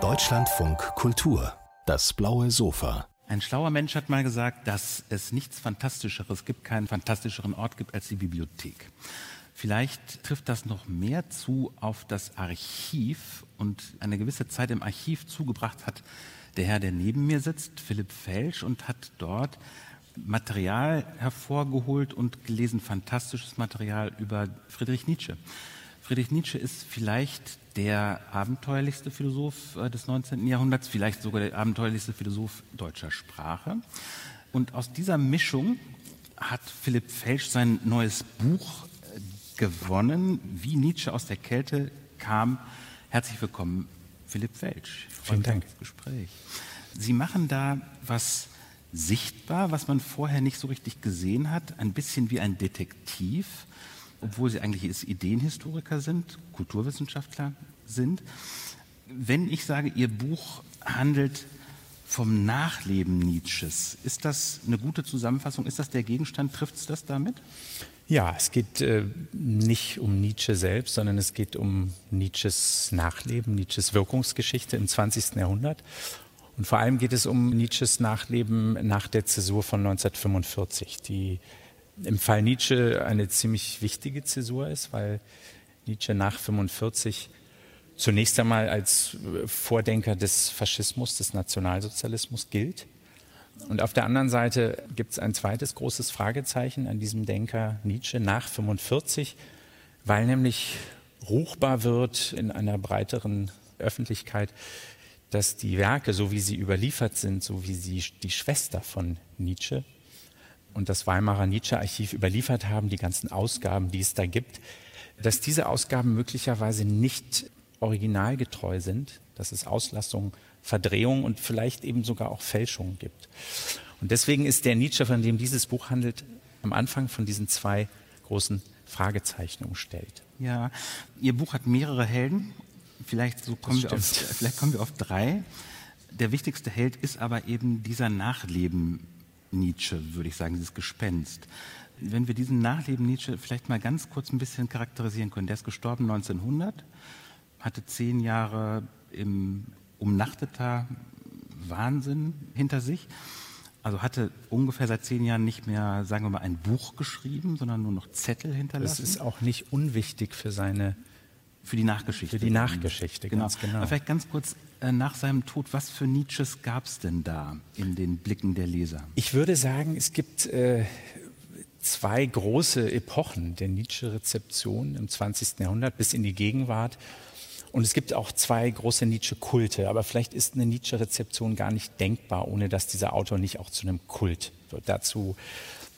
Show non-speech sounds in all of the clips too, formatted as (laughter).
Deutschlandfunk Kultur, das blaue Sofa. Ein schlauer Mensch hat mal gesagt, dass es nichts Fantastischeres gibt, keinen fantastischeren Ort gibt als die Bibliothek. Vielleicht trifft das noch mehr zu auf das Archiv und eine gewisse Zeit im Archiv zugebracht hat der Herr, der neben mir sitzt, Philipp Felsch, und hat dort Material hervorgeholt und gelesen, fantastisches Material über Friedrich Nietzsche. Friedrich Nietzsche ist vielleicht der abenteuerlichste Philosoph äh, des 19. Jahrhunderts, vielleicht sogar der abenteuerlichste Philosoph deutscher Sprache. Und aus dieser Mischung hat Philipp Felsch sein neues Buch äh, gewonnen, wie Nietzsche aus der Kälte kam. Herzlich willkommen, Philipp Felsch. Vielen Dank. Gespräch. Sie machen da was sichtbar, was man vorher nicht so richtig gesehen hat, ein bisschen wie ein Detektiv obwohl Sie eigentlich Ideenhistoriker sind, Kulturwissenschaftler sind. Wenn ich sage, Ihr Buch handelt vom Nachleben Nietzsches, ist das eine gute Zusammenfassung? Ist das der Gegenstand? Trifft es das damit? Ja, es geht äh, nicht um Nietzsche selbst, sondern es geht um Nietzsches Nachleben, Nietzsches Wirkungsgeschichte im 20. Jahrhundert. Und vor allem geht es um Nietzsches Nachleben nach der Zäsur von 1945, die im Fall Nietzsche eine ziemlich wichtige Zäsur ist, weil Nietzsche nach 45 zunächst einmal als äh, Vordenker des Faschismus, des Nationalsozialismus gilt. Und auf der anderen Seite gibt es ein zweites großes Fragezeichen an diesem Denker Nietzsche nach 45, weil nämlich ruchbar wird in einer breiteren Öffentlichkeit, dass die Werke, so wie sie überliefert sind, so wie sie die Schwester von Nietzsche, und das Weimarer Nietzsche-Archiv überliefert haben, die ganzen Ausgaben, die es da gibt, dass diese Ausgaben möglicherweise nicht originalgetreu sind, dass es Auslassungen, Verdrehungen und vielleicht eben sogar auch Fälschungen gibt. Und deswegen ist der Nietzsche, von dem dieses Buch handelt, am Anfang von diesen zwei großen Fragezeichen umstellt. Ja, Ihr Buch hat mehrere Helden. Vielleicht, so kommen, wir auf, vielleicht kommen wir auf drei. Der wichtigste Held ist aber eben dieser Nachleben Nietzsche, würde ich sagen, dieses Gespenst. Wenn wir diesen Nachleben Nietzsche vielleicht mal ganz kurz ein bisschen charakterisieren können. Der ist gestorben 1900, hatte zehn Jahre im umnachteter Wahnsinn hinter sich. Also hatte ungefähr seit zehn Jahren nicht mehr, sagen wir mal, ein Buch geschrieben, sondern nur noch Zettel hinterlassen. Das ist auch nicht unwichtig für seine für die Nachgeschichte. Für die Nachgeschichte, genau. ganz genau. Aber vielleicht ganz kurz nach seinem Tod, was für Nietzsches gab es denn da in den Blicken der Leser? Ich würde sagen, es gibt äh, zwei große Epochen der Nietzsche-Rezeption im 20. Jahrhundert bis in die Gegenwart. Und es gibt auch zwei große Nietzsche-Kulte. Aber vielleicht ist eine Nietzsche-Rezeption gar nicht denkbar, ohne dass dieser Autor nicht auch zu einem Kult wird. Dazu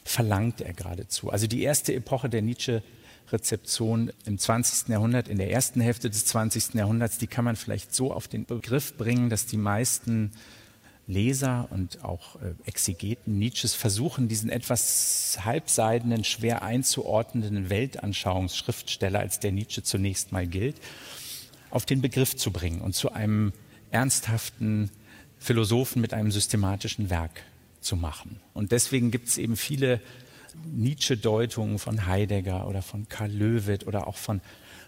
verlangt er geradezu. Also die erste Epoche der Nietzsche Rezeption im 20. Jahrhundert, in der ersten Hälfte des 20. Jahrhunderts, die kann man vielleicht so auf den Begriff bringen, dass die meisten Leser und auch äh, Exegeten Nietzsches versuchen, diesen etwas halbseidenen, schwer einzuordnenden Weltanschauungsschriftsteller, als der Nietzsche zunächst mal gilt, auf den Begriff zu bringen und zu einem ernsthaften Philosophen mit einem systematischen Werk zu machen. Und deswegen gibt es eben viele Nietzsche-Deutungen von Heidegger oder von Karl Löwit oder auch von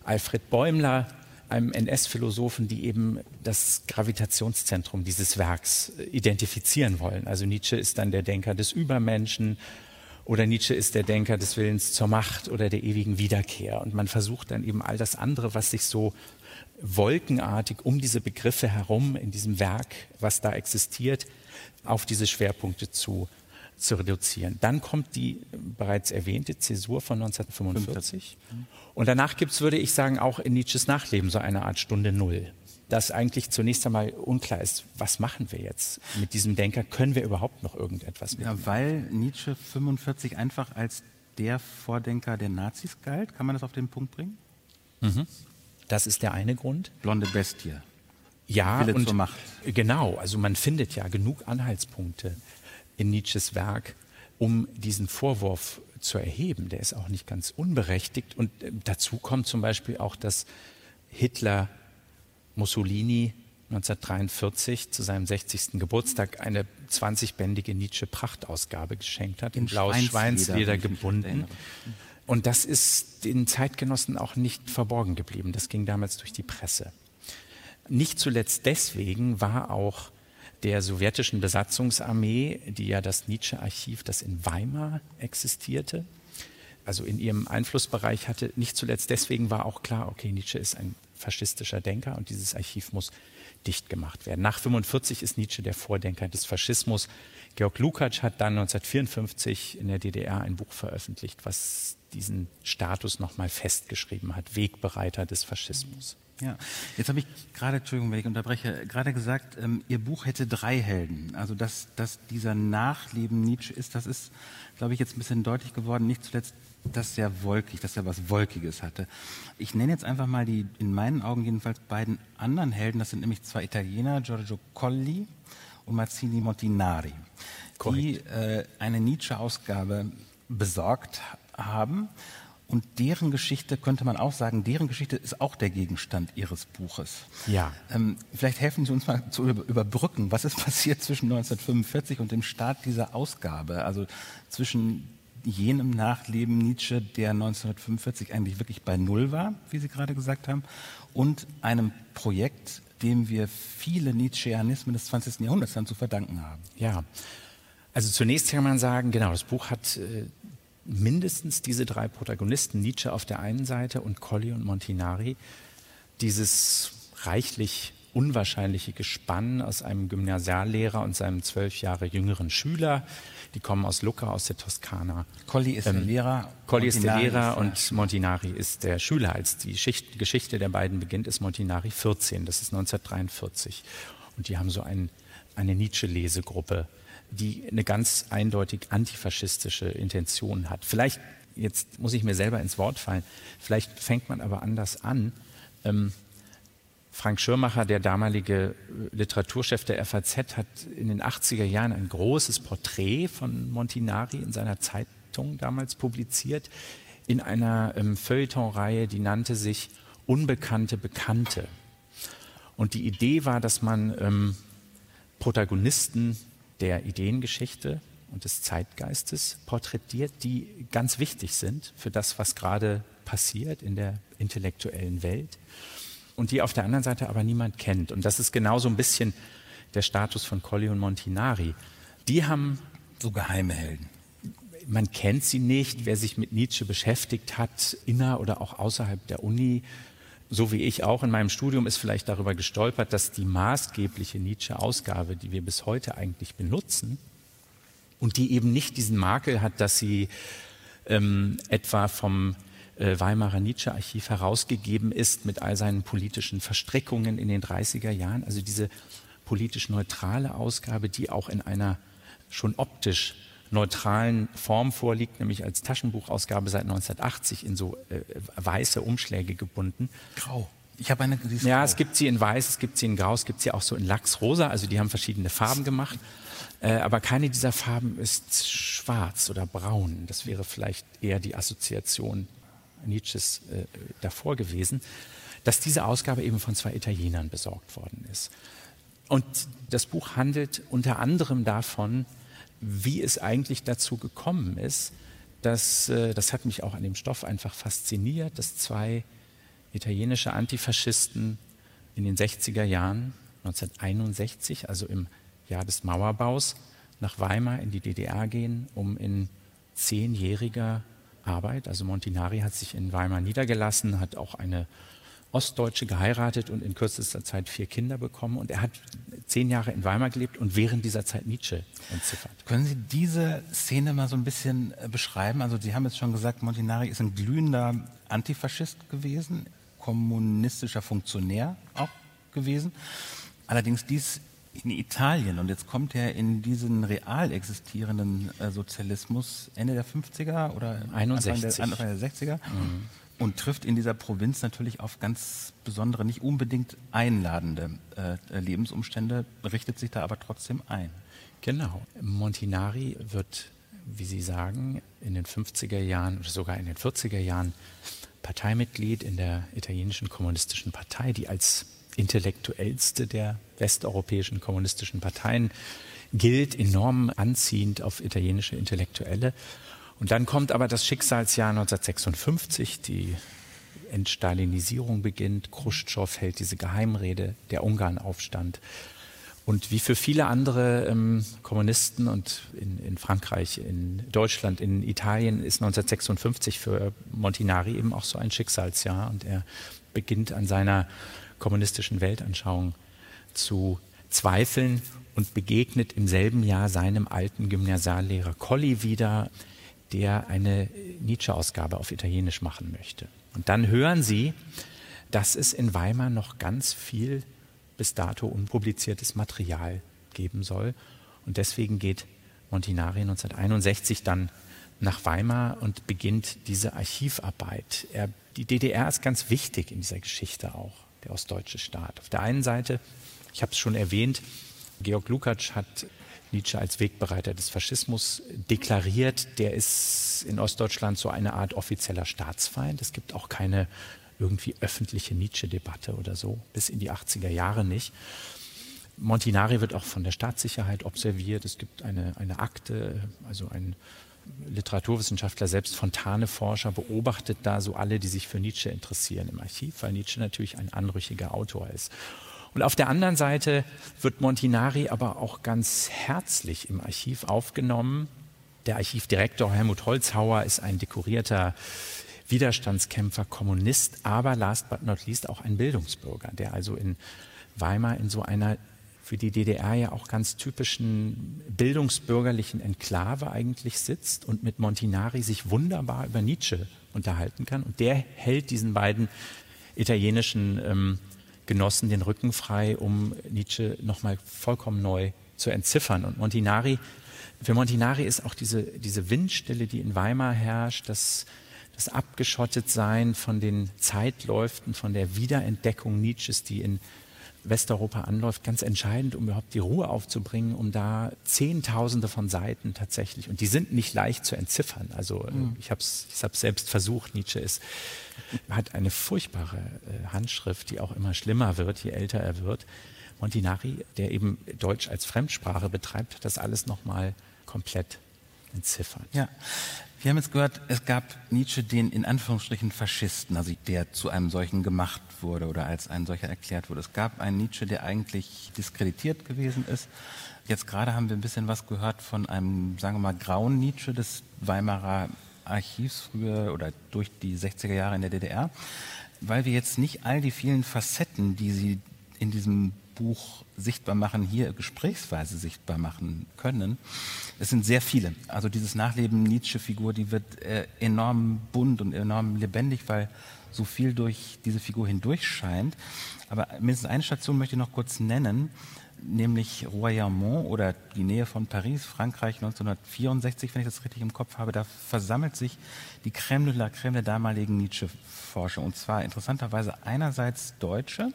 Alfred Bäumler, einem NS-Philosophen, die eben das Gravitationszentrum dieses Werks äh, identifizieren wollen. Also Nietzsche ist dann der Denker des Übermenschen oder Nietzsche ist der Denker des Willens zur Macht oder der ewigen Wiederkehr. Und man versucht dann eben all das andere, was sich so wolkenartig um diese Begriffe herum in diesem Werk, was da existiert, auf diese Schwerpunkte zu zu reduzieren. Dann kommt die bereits erwähnte Zäsur von 1945. Und danach gibt es, würde ich sagen, auch in Nietzsches Nachleben so eine Art Stunde Null. Dass eigentlich zunächst einmal unklar ist, was machen wir jetzt mit diesem Denker? Können wir überhaupt noch irgendetwas mit Ja, weil Nietzsche 45 einfach als der Vordenker der Nazis galt. Kann man das auf den Punkt bringen? Mhm. Das ist der eine Grund. Blonde Bestie. Ja, Wille und genau. Also man findet ja genug Anhaltspunkte in Nietzsches Werk, um diesen Vorwurf zu erheben. Der ist auch nicht ganz unberechtigt. Und äh, dazu kommt zum Beispiel auch, dass Hitler Mussolini 1943 zu seinem 60. Geburtstag eine 20-bändige Nietzsche-Prachtausgabe geschenkt hat, in, in blaues Schweinsleder gebunden. Und das ist den Zeitgenossen auch nicht verborgen geblieben. Das ging damals durch die Presse. Nicht zuletzt deswegen war auch der sowjetischen Besatzungsarmee, die ja das Nietzsche-Archiv, das in Weimar existierte, also in ihrem Einflussbereich hatte, nicht zuletzt deswegen war auch klar, okay, Nietzsche ist ein faschistischer Denker und dieses Archiv muss dicht gemacht werden. Nach 45 ist Nietzsche der Vordenker des Faschismus. Georg Lukács hat dann 1954 in der DDR ein Buch veröffentlicht, was diesen Status nochmal festgeschrieben hat, Wegbereiter des Faschismus. Ja, jetzt habe ich gerade, Entschuldigung, wenn ich unterbreche, gerade gesagt, ähm, Ihr Buch hätte drei Helden. Also dass, dass dieser Nachleben Nietzsche ist, das ist, glaube ich, jetzt ein bisschen deutlich geworden. Nicht zuletzt, dass er wolkig, dass er was Wolkiges hatte. Ich nenne jetzt einfach mal die, in meinen Augen jedenfalls, beiden anderen Helden. Das sind nämlich zwei Italiener, Giorgio Colli und Mazzini Montinari, Correct. die äh, eine Nietzsche-Ausgabe besorgt haben. Und deren Geschichte könnte man auch sagen, deren Geschichte ist auch der Gegenstand Ihres Buches. Ja. Ähm, vielleicht helfen Sie uns mal zu überbrücken. Was ist passiert zwischen 1945 und dem Start dieser Ausgabe? Also zwischen jenem Nachleben Nietzsche, der 1945 eigentlich wirklich bei Null war, wie Sie gerade gesagt haben, und einem Projekt, dem wir viele Nietzscheanismen des 20. Jahrhunderts dann zu verdanken haben. Ja, also zunächst kann man sagen, genau, das Buch hat äh, mindestens diese drei Protagonisten, Nietzsche auf der einen Seite und Colli und Montinari, dieses reichlich unwahrscheinliche Gespann aus einem Gymnasiallehrer und seinem zwölf Jahre jüngeren Schüler. Die kommen aus Lucca, aus der Toskana. Colli ist ähm, der Lehrer. Colli ist der Lehrer und Montinari ist der Schüler. Als die Schicht, Geschichte der beiden beginnt, ist Montinari 14. Das ist 1943. Und die haben so ein, eine Nietzsche-Lesegruppe die eine ganz eindeutig antifaschistische Intention hat. Vielleicht, jetzt muss ich mir selber ins Wort fallen, vielleicht fängt man aber anders an. Ähm, Frank Schirmacher, der damalige Literaturchef der FAZ, hat in den 80er Jahren ein großes Porträt von Montinari in seiner Zeitung damals publiziert, in einer ähm, Feuilleton-Reihe, die nannte sich Unbekannte Bekannte. Und die Idee war, dass man ähm, Protagonisten der Ideengeschichte und des Zeitgeistes porträtiert, die ganz wichtig sind für das, was gerade passiert in der intellektuellen Welt und die auf der anderen Seite aber niemand kennt. Und das ist genau so ein bisschen der Status von Colli und Montinari. Die haben so geheime Helden. Man kennt sie nicht. Wer sich mit Nietzsche beschäftigt hat, inner oder auch außerhalb der Uni, so wie ich auch in meinem Studium, ist vielleicht darüber gestolpert, dass die maßgebliche Nietzsche-Ausgabe, die wir bis heute eigentlich benutzen, und die eben nicht diesen Makel hat, dass sie ähm, etwa vom äh, Weimarer Nietzsche-Archiv herausgegeben ist mit all seinen politischen Verstrickungen in den 30er Jahren. Also diese politisch neutrale Ausgabe, die auch in einer schon optisch neutralen Form vorliegt, nämlich als Taschenbuchausgabe seit 1980 in so äh, weiße Umschläge gebunden. Grau. Ich habe eine. Ja, es gibt sie in weiß, es gibt sie in grau, es gibt sie auch so in Lachsrosa. Also die haben verschiedene Farben gemacht. Äh, aber keine dieser Farben ist schwarz oder braun. Das wäre vielleicht eher die Assoziation Nietzsches äh, davor gewesen, dass diese Ausgabe eben von zwei Italienern besorgt worden ist. Und das Buch handelt unter anderem davon, wie es eigentlich dazu gekommen ist, dass, äh, das hat mich auch an dem Stoff einfach fasziniert, dass zwei italienische Antifaschisten in den 60er Jahren, 1961, also im Jahr des Mauerbaus, nach Weimar in die DDR gehen, um in zehnjähriger Arbeit, also Montinari hat sich in Weimar niedergelassen, hat auch eine Ostdeutsche geheiratet und in kürzester Zeit vier Kinder bekommen. Und er hat zehn Jahre in Weimar gelebt und während dieser Zeit Nietzsche entziffert. Können Sie diese Szene mal so ein bisschen äh, beschreiben? Also Sie haben jetzt schon gesagt, Montinari ist ein glühender Antifaschist gewesen, kommunistischer Funktionär auch gewesen. Allerdings dies in Italien und jetzt kommt er in diesen real existierenden äh, Sozialismus Ende der 50er oder 61. Anfang der, Anfang der 60er. Mhm und trifft in dieser Provinz natürlich auf ganz besondere, nicht unbedingt einladende äh, Lebensumstände, richtet sich da aber trotzdem ein. Genau. Montinari wird, wie Sie sagen, in den 50er Jahren oder sogar in den 40er Jahren Parteimitglied in der italienischen kommunistischen Partei, die als intellektuellste der westeuropäischen kommunistischen Parteien gilt, enorm anziehend auf italienische Intellektuelle. Und dann kommt aber das Schicksalsjahr 1956, die Entstalinisierung beginnt, Khrushchev hält diese Geheimrede, der Ungarnaufstand. Und wie für viele andere ähm, Kommunisten und in, in, Frankreich, in Deutschland, in Italien ist 1956 für Montinari eben auch so ein Schicksalsjahr. Und er beginnt an seiner kommunistischen Weltanschauung zu zweifeln und begegnet im selben Jahr seinem alten Gymnasiallehrer Colli wieder, der eine Nietzsche-Ausgabe auf Italienisch machen möchte. Und dann hören Sie, dass es in Weimar noch ganz viel bis dato unpubliziertes Material geben soll. Und deswegen geht Montinari 1961 dann nach Weimar und beginnt diese Archivarbeit. Er, die DDR ist ganz wichtig in dieser Geschichte auch, der ostdeutsche Staat. Auf der einen Seite, ich habe es schon erwähnt, Georg Lukacs hat Nietzsche als Wegbereiter des Faschismus deklariert. Der ist in Ostdeutschland so eine Art offizieller Staatsfeind. Es gibt auch keine irgendwie öffentliche Nietzsche-Debatte oder so, bis in die 80er Jahre nicht. Montinari wird auch von der Staatssicherheit observiert. Es gibt eine, eine Akte, also ein Literaturwissenschaftler, selbst Fontane-Forscher, beobachtet da so alle, die sich für Nietzsche interessieren im Archiv, weil Nietzsche natürlich ein anrüchiger Autor ist. Und auf der anderen Seite wird Montinari aber auch ganz herzlich im Archiv aufgenommen. Der Archivdirektor Helmut Holzhauer ist ein dekorierter Widerstandskämpfer, Kommunist, aber last but not least auch ein Bildungsbürger, der also in Weimar in so einer für die DDR ja auch ganz typischen bildungsbürgerlichen Enklave eigentlich sitzt und mit Montinari sich wunderbar über Nietzsche unterhalten kann. Und der hält diesen beiden italienischen ähm, Genossen den Rücken frei, um Nietzsche nochmal vollkommen neu zu entziffern. Und Montinari, für Montinari ist auch diese, diese Windstille, die in Weimar herrscht, das, das Abgeschottetsein von den Zeitläuften, von der Wiederentdeckung Nietzsches, die in Westeuropa anläuft, ganz entscheidend, um überhaupt die Ruhe aufzubringen, um da Zehntausende von Seiten tatsächlich, und die sind nicht leicht zu entziffern. Also mhm. ich habe es ich selbst versucht, Nietzsche ist, hat eine furchtbare äh, Handschrift, die auch immer schlimmer wird, je älter er wird. Montinari, der eben Deutsch als Fremdsprache betreibt, hat das alles nochmal komplett entziffert. Ja, wir haben jetzt gehört, es gab Nietzsche den in Anführungsstrichen Faschisten, also der zu einem solchen gemacht wurde oder als ein solcher erklärt wurde. Es gab einen Nietzsche, der eigentlich diskreditiert gewesen ist. Jetzt gerade haben wir ein bisschen was gehört von einem, sagen wir mal, grauen Nietzsche des Weimarer Archivs früher oder durch die 60er Jahre in der DDR, weil wir jetzt nicht all die vielen Facetten, die Sie in diesem Buch sichtbar machen, hier gesprächsweise sichtbar machen können. Es sind sehr viele. Also dieses Nachleben Nietzsche-Figur, die wird äh, enorm bunt und enorm lebendig, weil so viel durch diese Figur hindurch scheint. Aber mindestens eine Station möchte ich noch kurz nennen, nämlich Royaumont oder die Nähe von Paris, Frankreich 1964, wenn ich das richtig im Kopf habe. Da versammelt sich die Crème de la Crème der damaligen Nietzsche-Forschung. Und zwar interessanterweise einerseits Deutsche,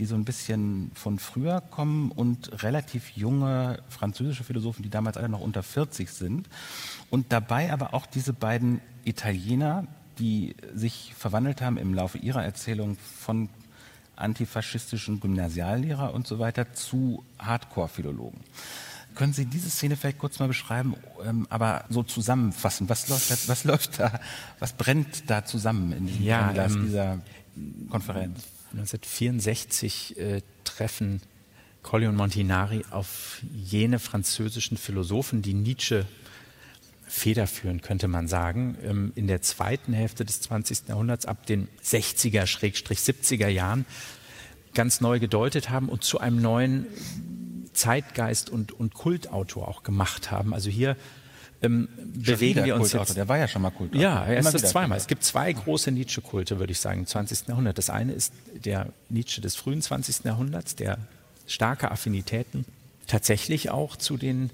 die so ein bisschen von früher kommen und relativ junge französische Philosophen, die damals alle noch unter 40 sind. Und dabei aber auch diese beiden Italiener, die sich verwandelt haben im Laufe ihrer Erzählung von antifaschistischen Gymnasiallehrer und so weiter zu Hardcore-Philologen. Können Sie diese Szene vielleicht kurz mal beschreiben, ähm, aber so zusammenfassen? Was läuft, da, was läuft da, was brennt da zusammen in diesem ja, ähm, dieser Konferenz? 1964 äh, treffen Colli und Montinari auf jene französischen Philosophen, die Nietzsche federführen, könnte man sagen, ähm, in der zweiten Hälfte des 20. Jahrhunderts, ab den 60er, 70er Jahren, ganz neu gedeutet haben und zu einem neuen Zeitgeist und, und Kultautor auch gemacht haben. Also hier ähm, bewegen wir uns jetzt. Der war ja schon mal Kultautor. Ja, er ist das zweimal. Es gibt zwei große Nietzsche-Kulte, würde ich sagen, im 20. Jahrhundert. Das eine ist der Nietzsche des frühen 20. Jahrhunderts, der starke Affinitäten tatsächlich auch zu den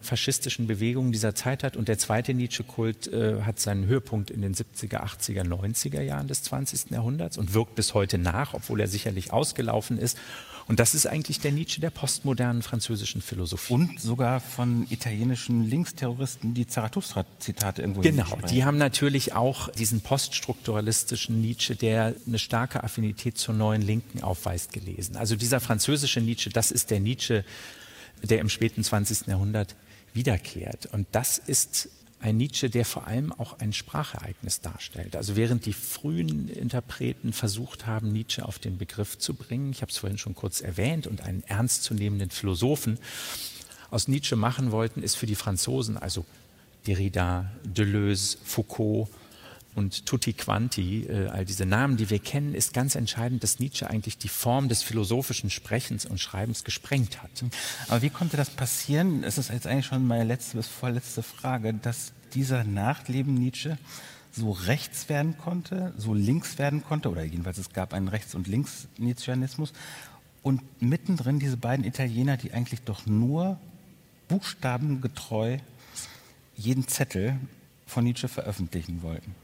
faschistischen Bewegungen dieser Zeit hat. Und der zweite Nietzsche-Kult äh, hat seinen Höhepunkt in den 70er, 80er, 90er Jahren des 20. Jahrhunderts und wirkt bis heute nach, obwohl er sicherlich ausgelaufen ist. Und das ist eigentlich der Nietzsche der postmodernen französischen Philosophie. Und sogar von italienischen Linksterroristen, die Zarathustra-Zitate irgendwo Genau, die haben natürlich auch diesen poststrukturalistischen Nietzsche, der eine starke Affinität zur neuen Linken aufweist, gelesen. Also dieser französische Nietzsche, das ist der Nietzsche, der im späten 20. Jahrhundert wiederkehrt. Und das ist ein Nietzsche, der vor allem auch ein Sprachereignis darstellt. Also während die frühen Interpreten versucht haben, Nietzsche auf den Begriff zu bringen, ich habe es vorhin schon kurz erwähnt, und einen ernstzunehmenden Philosophen aus Nietzsche machen wollten, ist für die Franzosen, also Derrida, Deleuze, Foucault, und Tutti Quanti, äh, all diese Namen, die wir kennen, ist ganz entscheidend, dass Nietzsche eigentlich die Form des philosophischen Sprechens und Schreibens gesprengt hat. Aber wie konnte das passieren? Es ist jetzt eigentlich schon meine letzte bis vorletzte Frage, dass dieser Nachleben Nietzsche so rechts werden konnte, so links werden konnte, oder jedenfalls es gab einen Rechts- und Links-Nietzscheanismus, und mittendrin diese beiden Italiener, die eigentlich doch nur buchstabengetreu jeden Zettel von Nietzsche veröffentlichen wollten.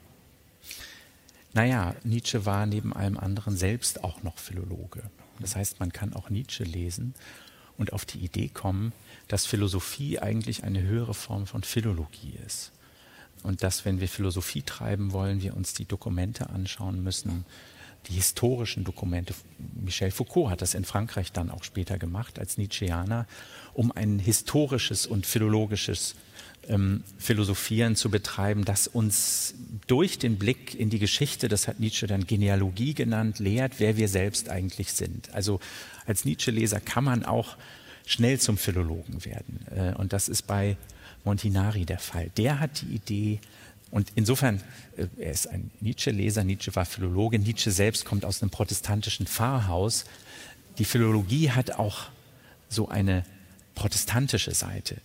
Naja, Nietzsche war neben allem anderen selbst auch noch Philologe. Das heißt, man kann auch Nietzsche lesen und auf die Idee kommen, dass Philosophie eigentlich eine höhere Form von Philologie ist. Und dass, wenn wir Philosophie treiben wollen, wir uns die Dokumente anschauen müssen, die historischen Dokumente. Michel Foucault hat das in Frankreich dann auch später gemacht als Nietzscheaner, um ein historisches und philologisches ähm, Philosophieren zu betreiben, das uns durch den Blick in die Geschichte, das hat Nietzsche dann Genealogie genannt, lehrt, wer wir selbst eigentlich sind. Also als Nietzsche-Leser kann man auch schnell zum Philologen werden. Äh, und das ist bei Montinari der Fall. Der hat die Idee, und insofern, äh, er ist ein Nietzsche-Leser, Nietzsche war Philologe, Nietzsche selbst kommt aus einem protestantischen Pfarrhaus. Die Philologie hat auch so eine protestantische Seite.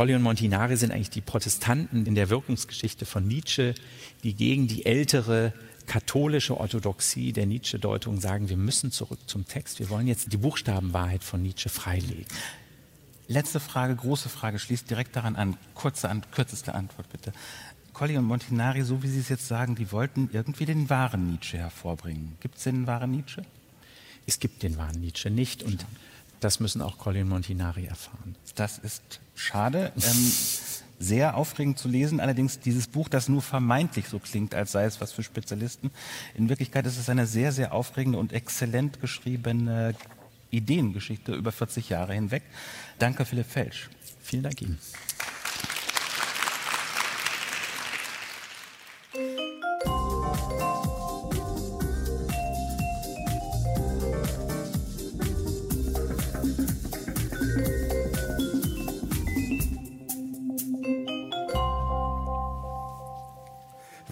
Colli und Montinari sind eigentlich die Protestanten in der Wirkungsgeschichte von Nietzsche, die gegen die ältere katholische Orthodoxie der Nietzsche-Deutung sagen, wir müssen zurück zum Text, wir wollen jetzt die Buchstabenwahrheit von Nietzsche freilegen. Letzte Frage, große Frage, schließt direkt daran an. Kurze, an, kürzeste Antwort bitte. Colli und Montinari, so wie Sie es jetzt sagen, die wollten irgendwie den wahren Nietzsche hervorbringen. Gibt es den wahren Nietzsche? Es gibt den wahren Nietzsche nicht und das müssen auch Colin Montinari erfahren. Das ist schade. Ähm, sehr aufregend zu lesen. Allerdings dieses Buch, das nur vermeintlich so klingt, als sei es was für Spezialisten. In Wirklichkeit ist es eine sehr, sehr aufregende und exzellent geschriebene Ideengeschichte über 40 Jahre hinweg. Danke, Philipp Felsch. Vielen Dank Ihnen.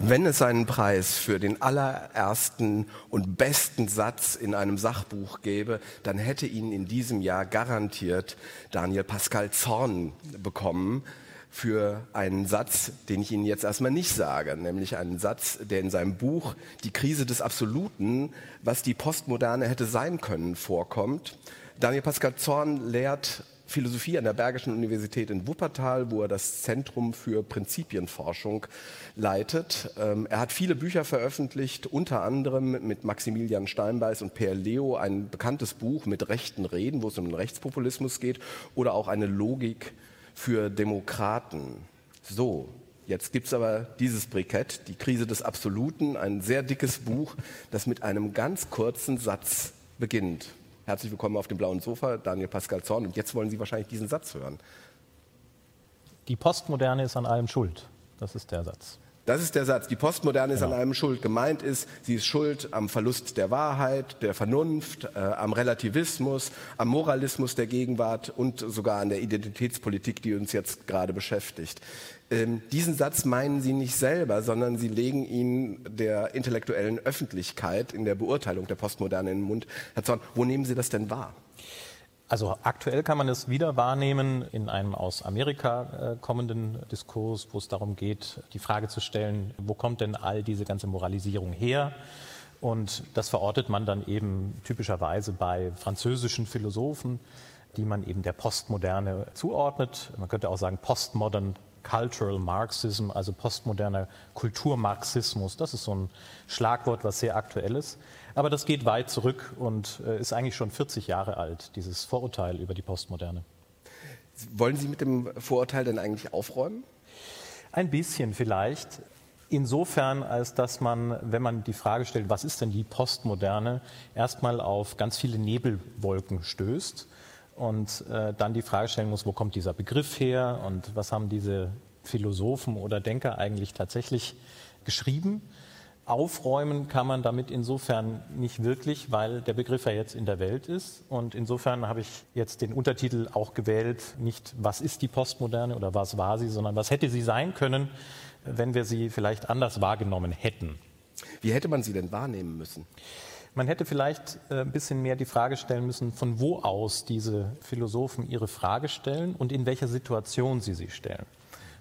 Wenn es einen Preis für den allerersten und besten Satz in einem Sachbuch gäbe, dann hätte ihn in diesem Jahr garantiert Daniel Pascal Zorn bekommen für einen Satz, den ich Ihnen jetzt erstmal nicht sage, nämlich einen Satz, der in seinem Buch Die Krise des Absoluten, was die Postmoderne hätte sein können, vorkommt. Daniel Pascal Zorn lehrt Philosophie an der Bergischen Universität in Wuppertal, wo er das Zentrum für Prinzipienforschung leitet. Ähm, er hat viele Bücher veröffentlicht, unter anderem mit Maximilian Steinbeiß und Per Leo ein bekanntes Buch mit rechten Reden, wo es um den Rechtspopulismus geht, oder auch eine Logik für Demokraten. So, Jetzt gibt es aber dieses Brikett, die Krise des Absoluten, ein sehr dickes Buch, das mit einem ganz kurzen Satz beginnt. Herzlich willkommen auf dem blauen Sofa, Daniel Pascal Zorn. Und jetzt wollen Sie wahrscheinlich diesen Satz hören. Die Postmoderne ist an allem schuld. Das ist der Satz. Das ist der Satz. Die Postmoderne ist genau. an allem schuld. Gemeint ist, sie ist schuld am Verlust der Wahrheit, der Vernunft, äh, am Relativismus, am Moralismus der Gegenwart und sogar an der Identitätspolitik, die uns jetzt gerade beschäftigt. Ähm, diesen Satz meinen Sie nicht selber, sondern Sie legen ihn der intellektuellen Öffentlichkeit in der Beurteilung der Postmoderne in den Mund. Herr Zorn, wo nehmen Sie das denn wahr? Also aktuell kann man es wieder wahrnehmen in einem aus Amerika äh, kommenden Diskurs, wo es darum geht, die Frage zu stellen, wo kommt denn all diese ganze Moralisierung her? Und das verortet man dann eben typischerweise bei französischen Philosophen, die man eben der Postmoderne zuordnet. Man könnte auch sagen Postmodern Cultural Marxism, also postmoderner Kulturmarxismus. Das ist so ein Schlagwort, was sehr aktuell ist. Aber das geht weit zurück und äh, ist eigentlich schon 40 Jahre alt, dieses Vorurteil über die Postmoderne. Wollen Sie mit dem Vorurteil denn eigentlich aufräumen? Ein bisschen vielleicht. Insofern, als dass man, wenn man die Frage stellt, was ist denn die Postmoderne, erstmal auf ganz viele Nebelwolken stößt und äh, dann die Frage stellen muss, wo kommt dieser Begriff her und was haben diese Philosophen oder Denker eigentlich tatsächlich geschrieben? Aufräumen kann man damit insofern nicht wirklich, weil der Begriff ja jetzt in der Welt ist. Und insofern habe ich jetzt den Untertitel auch gewählt, nicht was ist die Postmoderne oder was war sie, sondern was hätte sie sein können, wenn wir sie vielleicht anders wahrgenommen hätten. Wie hätte man sie denn wahrnehmen müssen? Man hätte vielleicht äh, ein bisschen mehr die Frage stellen müssen, von wo aus diese Philosophen ihre Frage stellen und in welcher Situation sie sie stellen.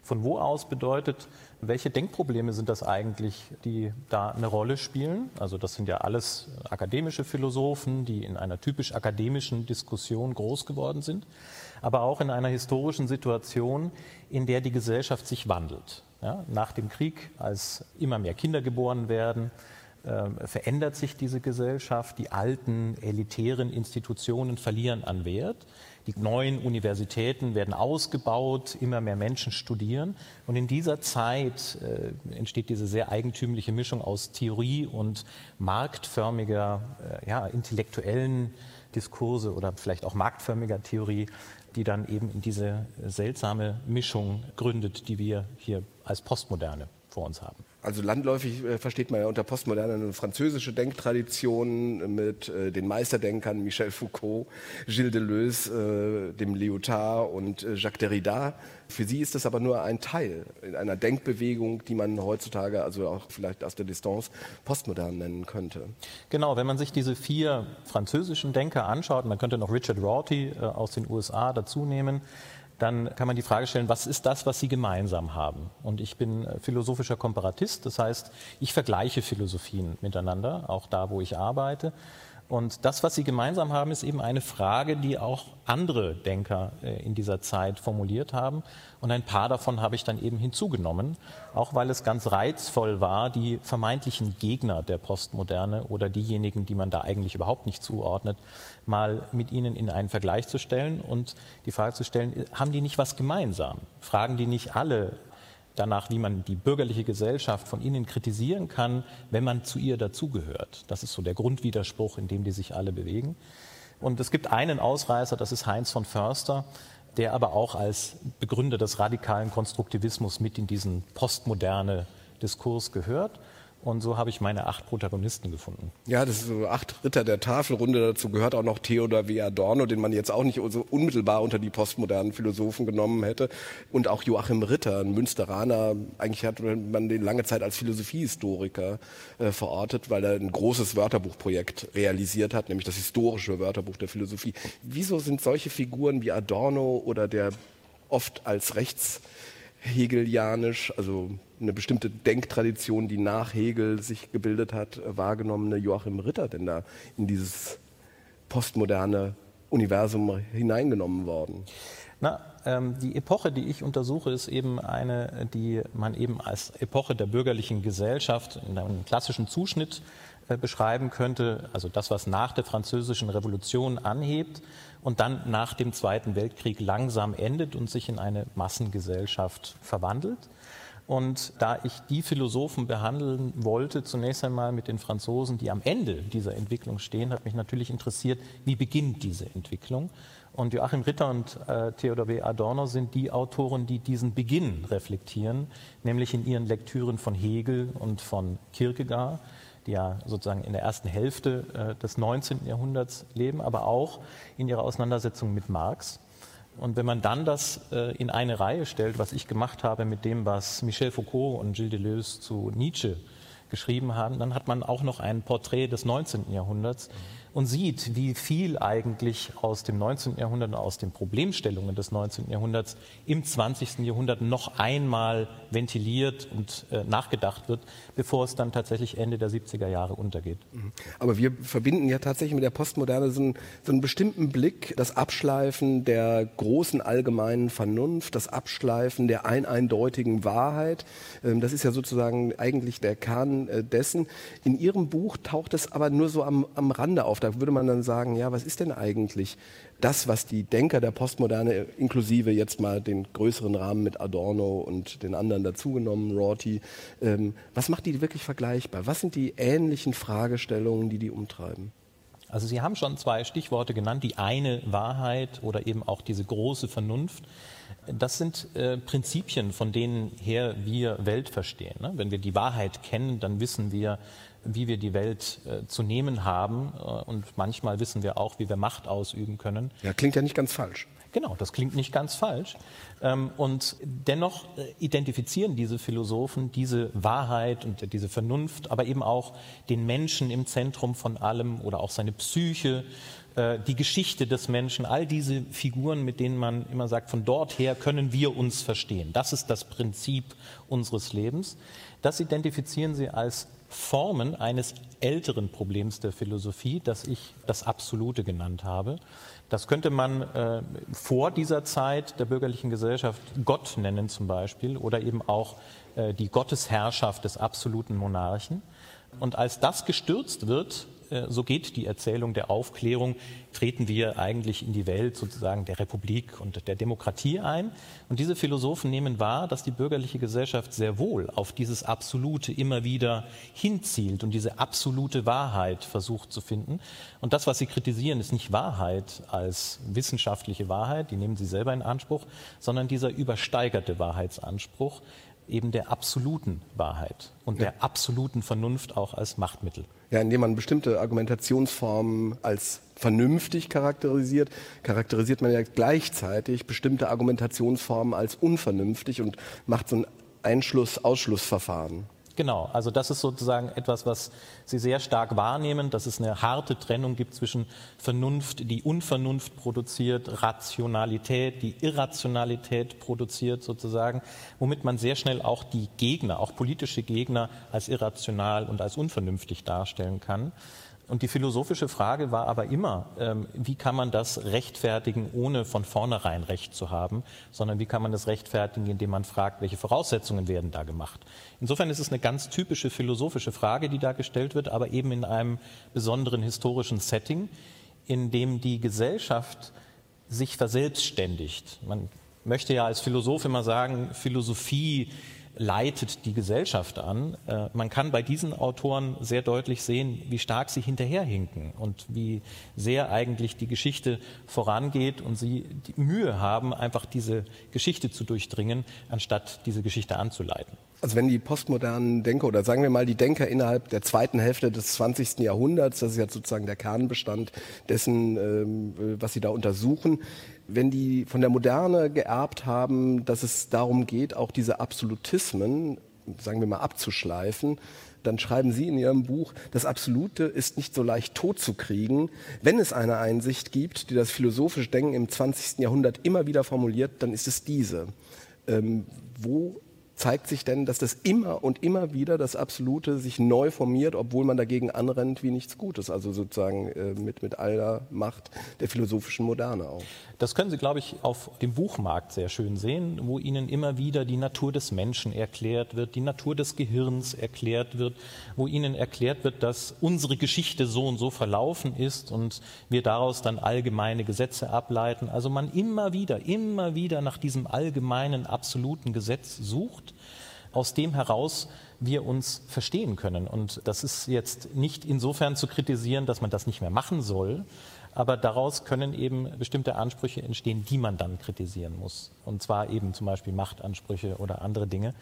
Von wo aus bedeutet, welche Denkprobleme sind das eigentlich, die da eine Rolle spielen? Also das sind ja alles akademische Philosophen, die in einer typisch akademischen Diskussion groß geworden sind, aber auch in einer historischen Situation, in der die Gesellschaft sich wandelt. Ja, nach dem Krieg, als immer mehr Kinder geboren werden, äh, verändert sich diese Gesellschaft. Die alten elitären Institutionen verlieren an Wert. Die neuen Universitäten werden ausgebaut, immer mehr Menschen studieren. Und in dieser Zeit äh, entsteht diese sehr eigentümliche Mischung aus Theorie und marktförmiger, äh, ja, intellektuellen Diskurse oder vielleicht auch marktförmiger Theorie, die dann eben in diese seltsame Mischung gründet, die wir hier als Postmoderne vor uns haben. Also landläufig äh, versteht man ja unter Postmoderne eine französische Denktradition mit äh, den Meisterdenkern Michel Foucault, Gilles Deleuze, äh, dem Lyotard und Jacques Derrida. Für Sie ist das aber nur ein Teil in einer Denkbewegung, die man heutzutage, also auch vielleicht aus der Distanz, postmodern nennen könnte. Genau, wenn man sich diese vier französischen Denker anschaut, man könnte noch Richard Rorty aus den USA dazu nehmen, dann kann man die Frage stellen, was ist das, was sie gemeinsam haben? Und ich bin äh, philosophischer Komparatist, das heißt, ich vergleiche Philosophien miteinander, auch da, wo ich arbeite. Und das, was sie gemeinsam haben, ist eben eine Frage, die auch andere Denker äh, in dieser Zeit formuliert haben. Und ein paar davon habe ich dann eben hinzugenommen, auch weil es ganz reizvoll war, die vermeintlichen Gegner der Postmoderne oder diejenigen, die man da eigentlich überhaupt nicht zuordnet, mal mit ihnen in einen Vergleich zu stellen und die Frage zu stellen, haben die nicht was gemeinsam? Fragen die nicht alle danach, wie man die bürgerliche Gesellschaft von ihnen kritisieren kann, wenn man zu ihr dazugehört. Das ist so der Grundwiderspruch, in dem die sich alle bewegen. Und es gibt einen Ausreißer, das ist Heinz von Förster, der aber auch als Begründer des radikalen Konstruktivismus mit in diesen postmoderne Diskurs gehört. Und so habe ich meine acht Protagonisten gefunden. Ja, das ist so acht Ritter der Tafelrunde. Dazu gehört auch noch Theodor W. Adorno, den man jetzt auch nicht so unmittelbar unter die postmodernen Philosophen genommen hätte. Und auch Joachim Ritter, ein Münsteraner. Eigentlich hat man den lange Zeit als Philosophiehistoriker äh, verortet, weil er ein großes Wörterbuchprojekt realisiert hat, nämlich das historische Wörterbuch der Philosophie. Wieso sind solche Figuren wie Adorno oder der oft als rechts hegelianisch, also eine bestimmte Denktradition, die nach Hegel sich gebildet hat, wahrgenommene Joachim Ritter denn da in dieses postmoderne Universum hineingenommen worden? Na, ähm, die Epoche, die ich untersuche, ist eben eine, die man eben als Epoche der bürgerlichen Gesellschaft in einem klassischen Zuschnitt äh, beschreiben könnte. Also das, was nach der Französischen Revolution anhebt und dann nach dem Zweiten Weltkrieg langsam endet und sich in eine Massengesellschaft verwandelt. Und da ich die Philosophen behandeln wollte, zunächst einmal mit den Franzosen, die am Ende dieser Entwicklung stehen, hat mich natürlich interessiert, wie beginnt diese Entwicklung. Und Joachim Ritter und äh, Theodor W. Adorno sind die Autoren, die diesen Beginn reflektieren, nämlich in ihren Lektüren von Hegel und von Kierkegaard, die ja sozusagen in der ersten Hälfte äh, des 19. Jahrhunderts leben, aber auch in ihrer Auseinandersetzung mit Marx. Und wenn man dann das äh, in eine Reihe stellt, was ich gemacht habe mit dem, was Michel Foucault und Gilles Deleuze zu Nietzsche geschrieben haben, dann hat man auch noch ein Porträt des 19. Jahrhunderts. Und sieht, wie viel eigentlich aus dem 19. Jahrhundert, aus den Problemstellungen des 19. Jahrhunderts im 20. Jahrhundert noch einmal ventiliert und äh, nachgedacht wird, bevor es dann tatsächlich Ende der 70er Jahre untergeht. Mhm. Aber wir verbinden ja tatsächlich mit der Postmoderne so einen, so einen bestimmten Blick, das Abschleifen der großen allgemeinen Vernunft, das Abschleifen der eindeutigen Wahrheit. Ähm, das ist ja sozusagen eigentlich der Kern äh, dessen. In Ihrem Buch taucht es aber nur so am, am Rande auf. Da würde man dann sagen, ja, was ist denn eigentlich das, was die Denker der Postmoderne, inklusive jetzt mal den größeren Rahmen mit Adorno und den anderen dazugenommen, Rorty, ähm, was macht die wirklich vergleichbar? Was sind die ähnlichen Fragestellungen, die die umtreiben? Also Sie haben schon zwei Stichworte genannt, die eine Wahrheit oder eben auch diese große Vernunft. Das sind äh, Prinzipien, von denen her wir Welt verstehen. Ne? Wenn wir die Wahrheit kennen, dann wissen wir, wie wir die Welt äh, zu nehmen haben. Äh, und manchmal wissen wir auch, wie wir Macht ausüben können. Ja, klingt ja nicht ganz falsch. Genau, das klingt nicht ganz falsch. Ähm, und dennoch äh, identifizieren diese Philosophen diese Wahrheit und diese Vernunft, aber eben auch den Menschen im Zentrum von allem oder auch seine Psyche, äh, die Geschichte des Menschen, all diese Figuren, mit denen man immer sagt, von dort her können wir uns verstehen. Das ist das Prinzip unseres Lebens. Das identifizieren sie als Formen eines älteren Problems der Philosophie, das ich das Absolute genannt habe. Das könnte man äh, vor dieser Zeit der bürgerlichen Gesellschaft Gott nennen zum Beispiel oder eben auch äh, die Gottesherrschaft des absoluten Monarchen. Und als das gestürzt wird, so geht die Erzählung der Aufklärung, treten wir eigentlich in die Welt sozusagen der Republik und der Demokratie ein. Und diese Philosophen nehmen wahr, dass die bürgerliche Gesellschaft sehr wohl auf dieses Absolute immer wieder hinzielt und diese absolute Wahrheit versucht zu finden. Und das, was sie kritisieren, ist nicht Wahrheit als wissenschaftliche Wahrheit, die nehmen sie selber in Anspruch, sondern dieser übersteigerte Wahrheitsanspruch, eben der absoluten Wahrheit und ja. der absoluten Vernunft auch als Machtmittel. Ja, indem man bestimmte Argumentationsformen als vernünftig charakterisiert, charakterisiert man ja gleichzeitig bestimmte Argumentationsformen als unvernünftig und macht so ein Einschluss-Ausschlussverfahren. Genau, also das ist sozusagen etwas, was Sie sehr stark wahrnehmen, dass es eine harte Trennung gibt zwischen Vernunft, die Unvernunft produziert, Rationalität, die Irrationalität produziert sozusagen, womit man sehr schnell auch die Gegner, auch politische Gegner als irrational und als unvernünftig darstellen kann. Und die philosophische Frage war aber immer, ähm, wie kann man das rechtfertigen, ohne von vornherein Recht zu haben, sondern wie kann man das rechtfertigen, indem man fragt, welche Voraussetzungen werden da gemacht. Insofern ist es eine ganz typische philosophische Frage, die da gestellt wird, aber eben in einem besonderen historischen Setting, in dem die Gesellschaft sich verselbstständigt. Man möchte ja als Philosoph immer sagen, Philosophie leitet die Gesellschaft an. Äh, man kann bei diesen Autoren sehr deutlich sehen, wie stark sie hinterherhinken und wie sehr eigentlich die Geschichte vorangeht und sie Mühe haben, einfach diese Geschichte zu durchdringen, anstatt diese Geschichte anzuleiten. Also wenn die postmodernen Denker oder sagen wir mal die Denker innerhalb der zweiten Hälfte des 20. Jahrhunderts, das ist ja sozusagen der Kernbestand dessen, ähm, was sie da untersuchen, wenn die von der Moderne geerbt haben, dass es darum geht, auch diese Absolutismen, sagen wir mal, abzuschleifen, dann schreiben Sie in Ihrem Buch, das Absolute ist nicht so leicht totzukriegen. Wenn es eine Einsicht gibt, die das philosophische Denken im 20. Jahrhundert immer wieder formuliert, dann ist es diese. Ähm, wo zeigt sich denn, dass das immer und immer wieder das Absolute sich neu formiert, obwohl man dagegen anrennt wie nichts Gutes, also sozusagen äh, mit, mit aller Macht der philosophischen Moderne auch. Das können Sie, glaube ich, auf dem Buchmarkt sehr schön sehen, wo Ihnen immer wieder die Natur des Menschen erklärt wird, die Natur des Gehirns erklärt wird, wo Ihnen erklärt wird, dass unsere Geschichte so und so verlaufen ist und wir daraus dann allgemeine Gesetze ableiten. Also man immer wieder, immer wieder nach diesem allgemeinen, absoluten Gesetz sucht aus dem heraus wir uns verstehen können. Und das ist jetzt nicht insofern zu kritisieren, dass man das nicht mehr machen soll, aber daraus können eben bestimmte Ansprüche entstehen, die man dann kritisieren muss. Und zwar eben zum Beispiel Machtansprüche oder andere Dinge.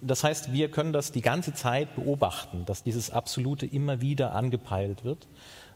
Das heißt, wir können das die ganze Zeit beobachten, dass dieses Absolute immer wieder angepeilt wird.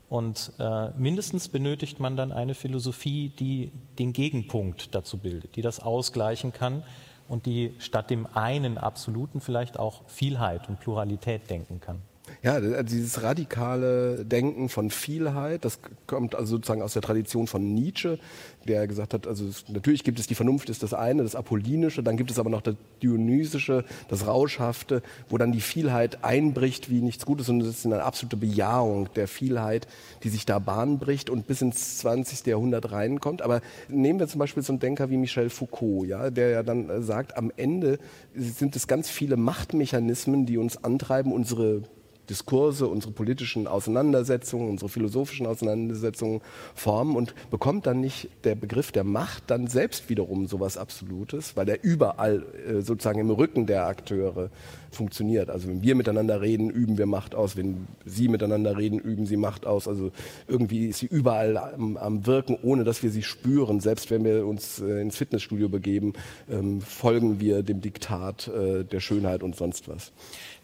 Und äh, mindestens benötigt man dann eine Philosophie, die den Gegenpunkt dazu bildet, die das ausgleichen kann und die statt dem einen Absoluten vielleicht auch Vielheit und Pluralität denken kann. Ja, dieses radikale Denken von Vielheit, das kommt also sozusagen aus der Tradition von Nietzsche, der gesagt hat, also es, natürlich gibt es die Vernunft, ist das eine, das Apollinische, dann gibt es aber noch das Dionysische, das Rauschhafte, wo dann die Vielheit einbricht wie nichts Gutes und es ist eine absolute Bejahung der Vielheit, die sich da Bahn bricht und bis ins 20. Jahrhundert reinkommt. Aber nehmen wir zum Beispiel so einen Denker wie Michel Foucault, ja, der ja dann äh, sagt, am Ende sind es ganz viele Machtmechanismen, die uns antreiben, unsere Diskurse, unsere politischen Auseinandersetzungen, unsere philosophischen Auseinandersetzungen formen und bekommt dann nicht der Begriff der Macht dann selbst wiederum sowas Absolutes, weil er überall äh, sozusagen im Rücken der Akteure funktioniert. Also wenn wir miteinander reden, üben wir Macht aus. Wenn sie miteinander reden, üben sie Macht aus. Also irgendwie ist sie überall am, am Wirken, ohne dass wir sie spüren. Selbst wenn wir uns äh, ins Fitnessstudio begeben, ähm, folgen wir dem Diktat äh, der Schönheit und sonst was.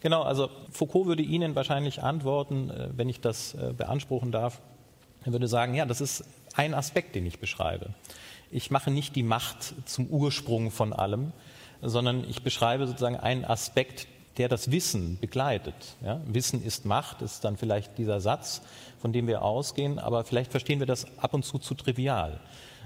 Genau, also Foucault würde Ihnen wahrscheinlich antworten, äh, wenn ich das äh, beanspruchen darf. Er würde sagen, ja, das ist ein Aspekt, den ich beschreibe. Ich mache nicht die Macht zum Ursprung von allem, sondern ich beschreibe sozusagen einen Aspekt, der das Wissen begleitet. Ja? Wissen ist Macht, ist dann vielleicht dieser Satz, von dem wir ausgehen, aber vielleicht verstehen wir das ab und zu zu trivial.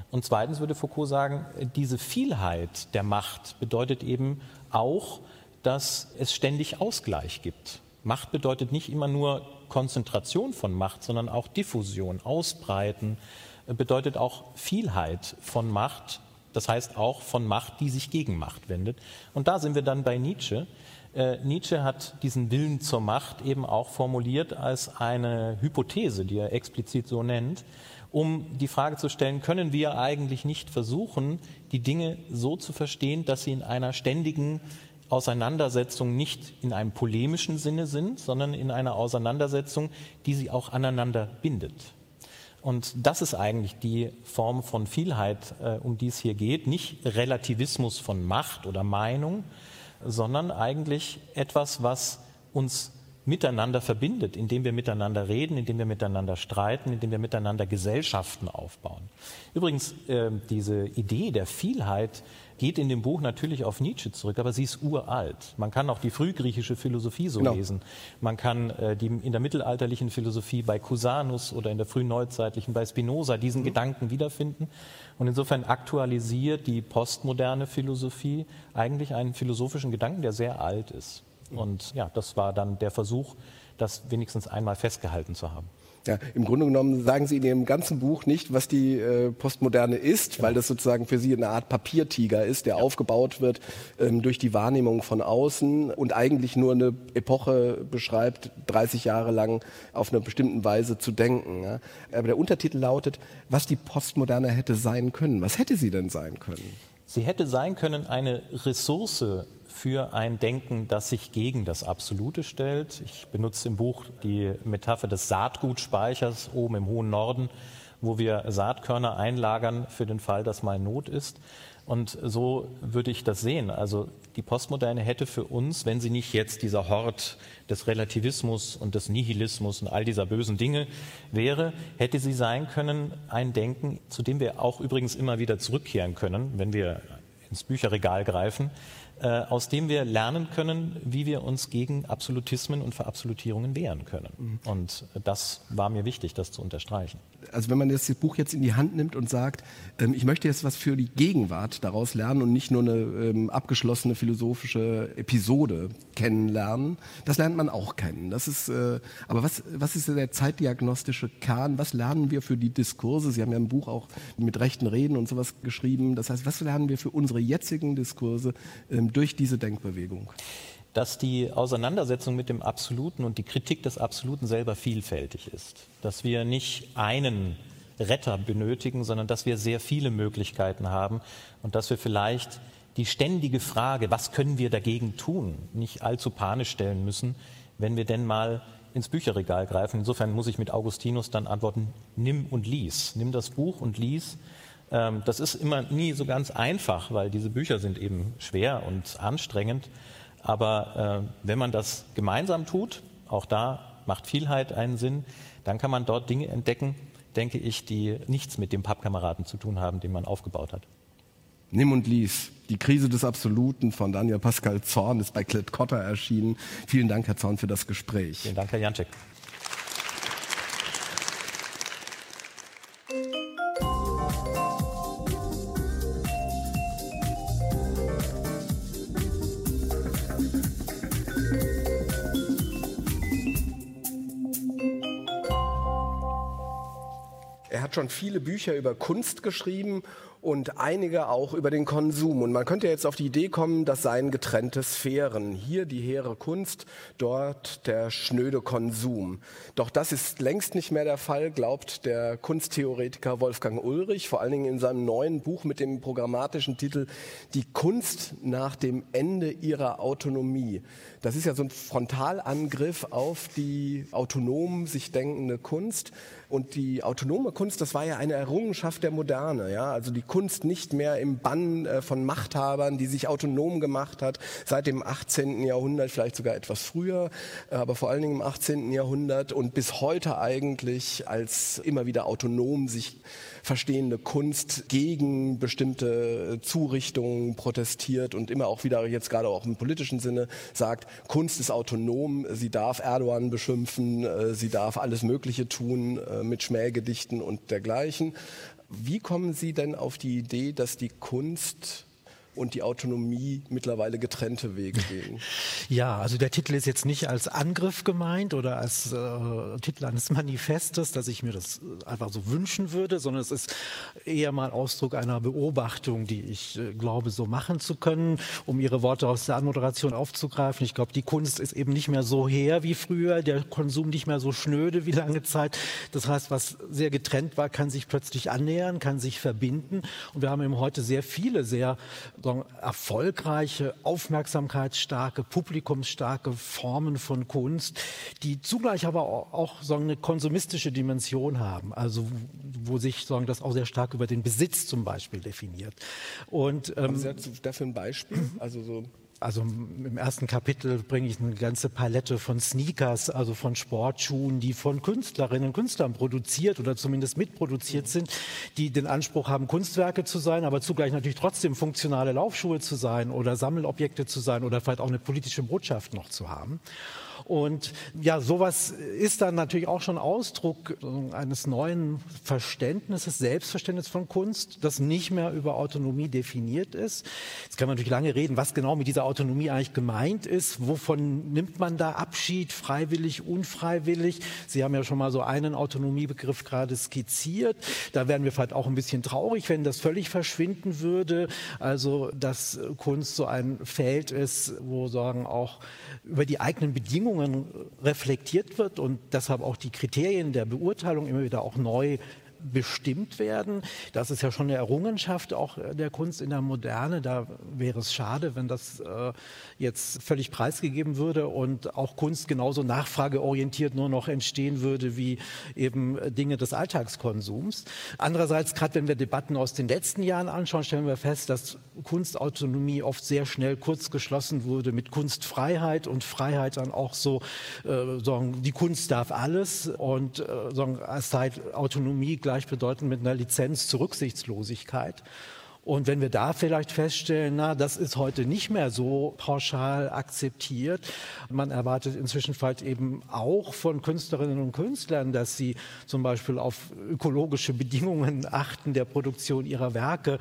Und zweitens würde Foucault sagen, diese Vielheit der Macht bedeutet eben auch, dass es ständig Ausgleich gibt. Macht bedeutet nicht immer nur Konzentration von Macht, sondern auch Diffusion, Ausbreiten, bedeutet auch Vielheit von Macht, das heißt auch von Macht, die sich gegen Macht wendet. Und da sind wir dann bei Nietzsche. Äh, Nietzsche hat diesen Willen zur Macht eben auch formuliert als eine Hypothese, die er explizit so nennt, um die Frage zu stellen, können wir eigentlich nicht versuchen, die Dinge so zu verstehen, dass sie in einer ständigen Auseinandersetzung nicht in einem polemischen Sinne sind, sondern in einer Auseinandersetzung, die sie auch aneinander bindet. Und das ist eigentlich die Form von Vielheit, äh, um die es hier geht. Nicht Relativismus von Macht oder Meinung, sondern eigentlich etwas, was uns miteinander verbindet, indem wir miteinander reden, indem wir miteinander streiten, indem wir miteinander Gesellschaften aufbauen. Übrigens, äh, diese Idee der Vielheit geht in dem Buch natürlich auf Nietzsche zurück, aber sie ist uralt. Man kann auch die frühgriechische Philosophie so genau. lesen. Man kann äh, die in der mittelalterlichen Philosophie bei Cusanus oder in der frühneuzeitlichen bei Spinoza diesen mhm. Gedanken wiederfinden. Und insofern aktualisiert die postmoderne Philosophie eigentlich einen philosophischen Gedanken, der sehr alt ist. Und ja, das war dann der Versuch, das wenigstens einmal festgehalten zu haben. Ja, im Grunde genommen sagen Sie in Ihrem ganzen Buch nicht, was die äh, Postmoderne ist, ja. weil das sozusagen für Sie eine Art Papiertiger ist, der ja. aufgebaut wird ähm, durch die Wahrnehmung von außen und eigentlich nur eine Epoche beschreibt, 30 Jahre lang auf eine bestimmte Weise zu denken. Ja? Aber der Untertitel lautet, was die Postmoderne hätte sein können. Was hätte sie denn sein können? Sie hätte sein können eine Ressource für ein Denken, das sich gegen das Absolute stellt. Ich benutze im Buch die Metapher des Saatgutspeichers oben im hohen Norden, wo wir Saatkörner einlagern für den Fall, dass mal Not ist. Und so würde ich das sehen. Also die Postmoderne hätte für uns, wenn sie nicht jetzt dieser Hort des Relativismus und des Nihilismus und all dieser bösen Dinge wäre, hätte sie sein können ein Denken, zu dem wir auch übrigens immer wieder zurückkehren können, wenn wir ins Bücherregal greifen, aus dem wir lernen können, wie wir uns gegen Absolutismen und Verabsolutierungen wehren können. Mhm. Und das war mir wichtig, das zu unterstreichen. Also wenn man das Buch jetzt in die Hand nimmt und sagt, ähm, ich möchte jetzt was für die Gegenwart daraus lernen und nicht nur eine ähm, abgeschlossene philosophische Episode kennenlernen, das lernt man auch kennen. Das ist, äh, aber was, was ist der zeitdiagnostische Kern? Was lernen wir für die Diskurse? Sie haben ja im Buch auch mit rechten Reden und sowas geschrieben. Das heißt, was lernen wir für unsere jetzigen Diskurse ähm, durch diese Denkbewegung? Dass die Auseinandersetzung mit dem Absoluten und die Kritik des Absoluten selber vielfältig ist. Dass wir nicht einen Retter benötigen, sondern dass wir sehr viele Möglichkeiten haben und dass wir vielleicht die ständige Frage, was können wir dagegen tun, nicht allzu panisch stellen müssen, wenn wir denn mal ins Bücherregal greifen. Insofern muss ich mit Augustinus dann antworten, nimm und lies. Nimm das Buch und lies das ist immer nie so ganz einfach, weil diese Bücher sind eben schwer und anstrengend. Aber äh, wenn man das gemeinsam tut, auch da macht Vielheit einen Sinn, dann kann man dort Dinge entdecken, denke ich, die nichts mit dem Pappkameraden zu tun haben, den man aufgebaut hat. Nimm und lies. Die Krise des Absoluten von Daniel Pascal Zorn ist bei Klett Cotta erschienen. Vielen Dank, Herr Zorn, für das Gespräch. Vielen Dank, Herr Janczek. Schon viele Bücher über Kunst geschrieben und einige auch über den Konsum. Und man könnte jetzt auf die Idee kommen, das seien getrennte Sphären. Hier die hehre Kunst, dort der schnöde Konsum. Doch das ist längst nicht mehr der Fall, glaubt der Kunsttheoretiker Wolfgang Ulrich, vor allen Dingen in seinem neuen Buch mit dem programmatischen Titel Die Kunst nach dem Ende ihrer Autonomie. Das ist ja so ein Frontalangriff auf die autonom sich denkende Kunst. Und die autonome Kunst, das war ja eine Errungenschaft der Moderne. Ja? Also die Kunst nicht mehr im Bann äh, von Machthabern, die sich autonom gemacht hat, seit dem 18. Jahrhundert, vielleicht sogar etwas früher, äh, aber vor allen Dingen im 18. Jahrhundert und bis heute eigentlich als immer wieder autonom sich verstehende Kunst gegen bestimmte Zurichtungen protestiert und immer auch wieder jetzt gerade auch im politischen Sinne sagt, Kunst ist autonom, sie darf Erdogan beschimpfen, äh, sie darf alles Mögliche tun äh, mit Schmähgedichten und dergleichen. Wie kommen Sie denn auf die Idee, dass die Kunst und die Autonomie mittlerweile getrennte Wege gehen. (laughs) Ja, also der Titel ist jetzt nicht als Angriff gemeint oder als äh, Titel eines Manifestes, dass ich mir das einfach so wünschen würde, sondern es ist eher mal Ausdruck einer Beobachtung, die ich äh, glaube, so machen zu können, um Ihre Worte aus der Anmoderation aufzugreifen. Ich glaube, die Kunst ist eben nicht mehr so her wie früher, der Konsum nicht mehr so schnöde wie lange Zeit. Das heißt, was sehr getrennt war, kann sich plötzlich annähern, kann sich verbinden. Und wir haben eben heute sehr viele, sehr sagen, erfolgreiche, aufmerksamkeitsstarke, publikumsstarke Formen von Kunst, die zugleich aber auch sagen, eine konsumistische Dimension haben, also wo sich sagen, das auch sehr stark über den Besitz zum Beispiel definiert. Und ähm, Haben Sie dafür ein Beispiel? Also so also im ersten Kapitel bringe ich eine ganze Palette von Sneakers, also von Sportschuhen, die von Künstlerinnen und Künstlern produziert oder zumindest mitproduziert sind, die den Anspruch haben, Kunstwerke zu sein, aber zugleich natürlich trotzdem funktionale Laufschuhe zu sein oder Sammelobjekte zu sein oder vielleicht auch eine politische Botschaft noch zu haben. Und ja, sowas ist dann natürlich auch schon Ausdruck eines neuen Verständnisses, Selbstverständnisses von Kunst, das nicht mehr über Autonomie definiert ist. Jetzt kann man natürlich lange reden, was genau mit dieser Autonomie eigentlich gemeint ist. Wovon nimmt man da Abschied, freiwillig, unfreiwillig? Sie haben ja schon mal so einen Autonomiebegriff gerade skizziert. Da wären wir vielleicht auch ein bisschen traurig, wenn das völlig verschwinden würde. Also, dass Kunst so ein Feld ist, wo sagen auch über die eigenen Bedingungen reflektiert wird und deshalb auch die Kriterien der Beurteilung immer wieder auch neu bestimmt werden. Das ist ja schon eine Errungenschaft auch der Kunst in der Moderne. Da wäre es schade, wenn das äh, jetzt völlig preisgegeben würde und auch Kunst genauso nachfrageorientiert nur noch entstehen würde wie eben Dinge des Alltagskonsums. Andererseits, gerade wenn wir Debatten aus den letzten Jahren anschauen, stellen wir fest, dass Kunstautonomie oft sehr schnell kurz geschlossen wurde mit Kunstfreiheit und Freiheit dann auch so, äh, sagen, die Kunst darf alles und äh, sagen, als sei Autonomie gleich gleichbedeutend mit einer Lizenz zur Rücksichtslosigkeit. Und wenn wir da vielleicht feststellen, na, das ist heute nicht mehr so pauschal akzeptiert, man erwartet inzwischen vielleicht eben auch von Künstlerinnen und Künstlern, dass sie zum Beispiel auf ökologische Bedingungen (laughs) achten der Produktion ihrer Werke,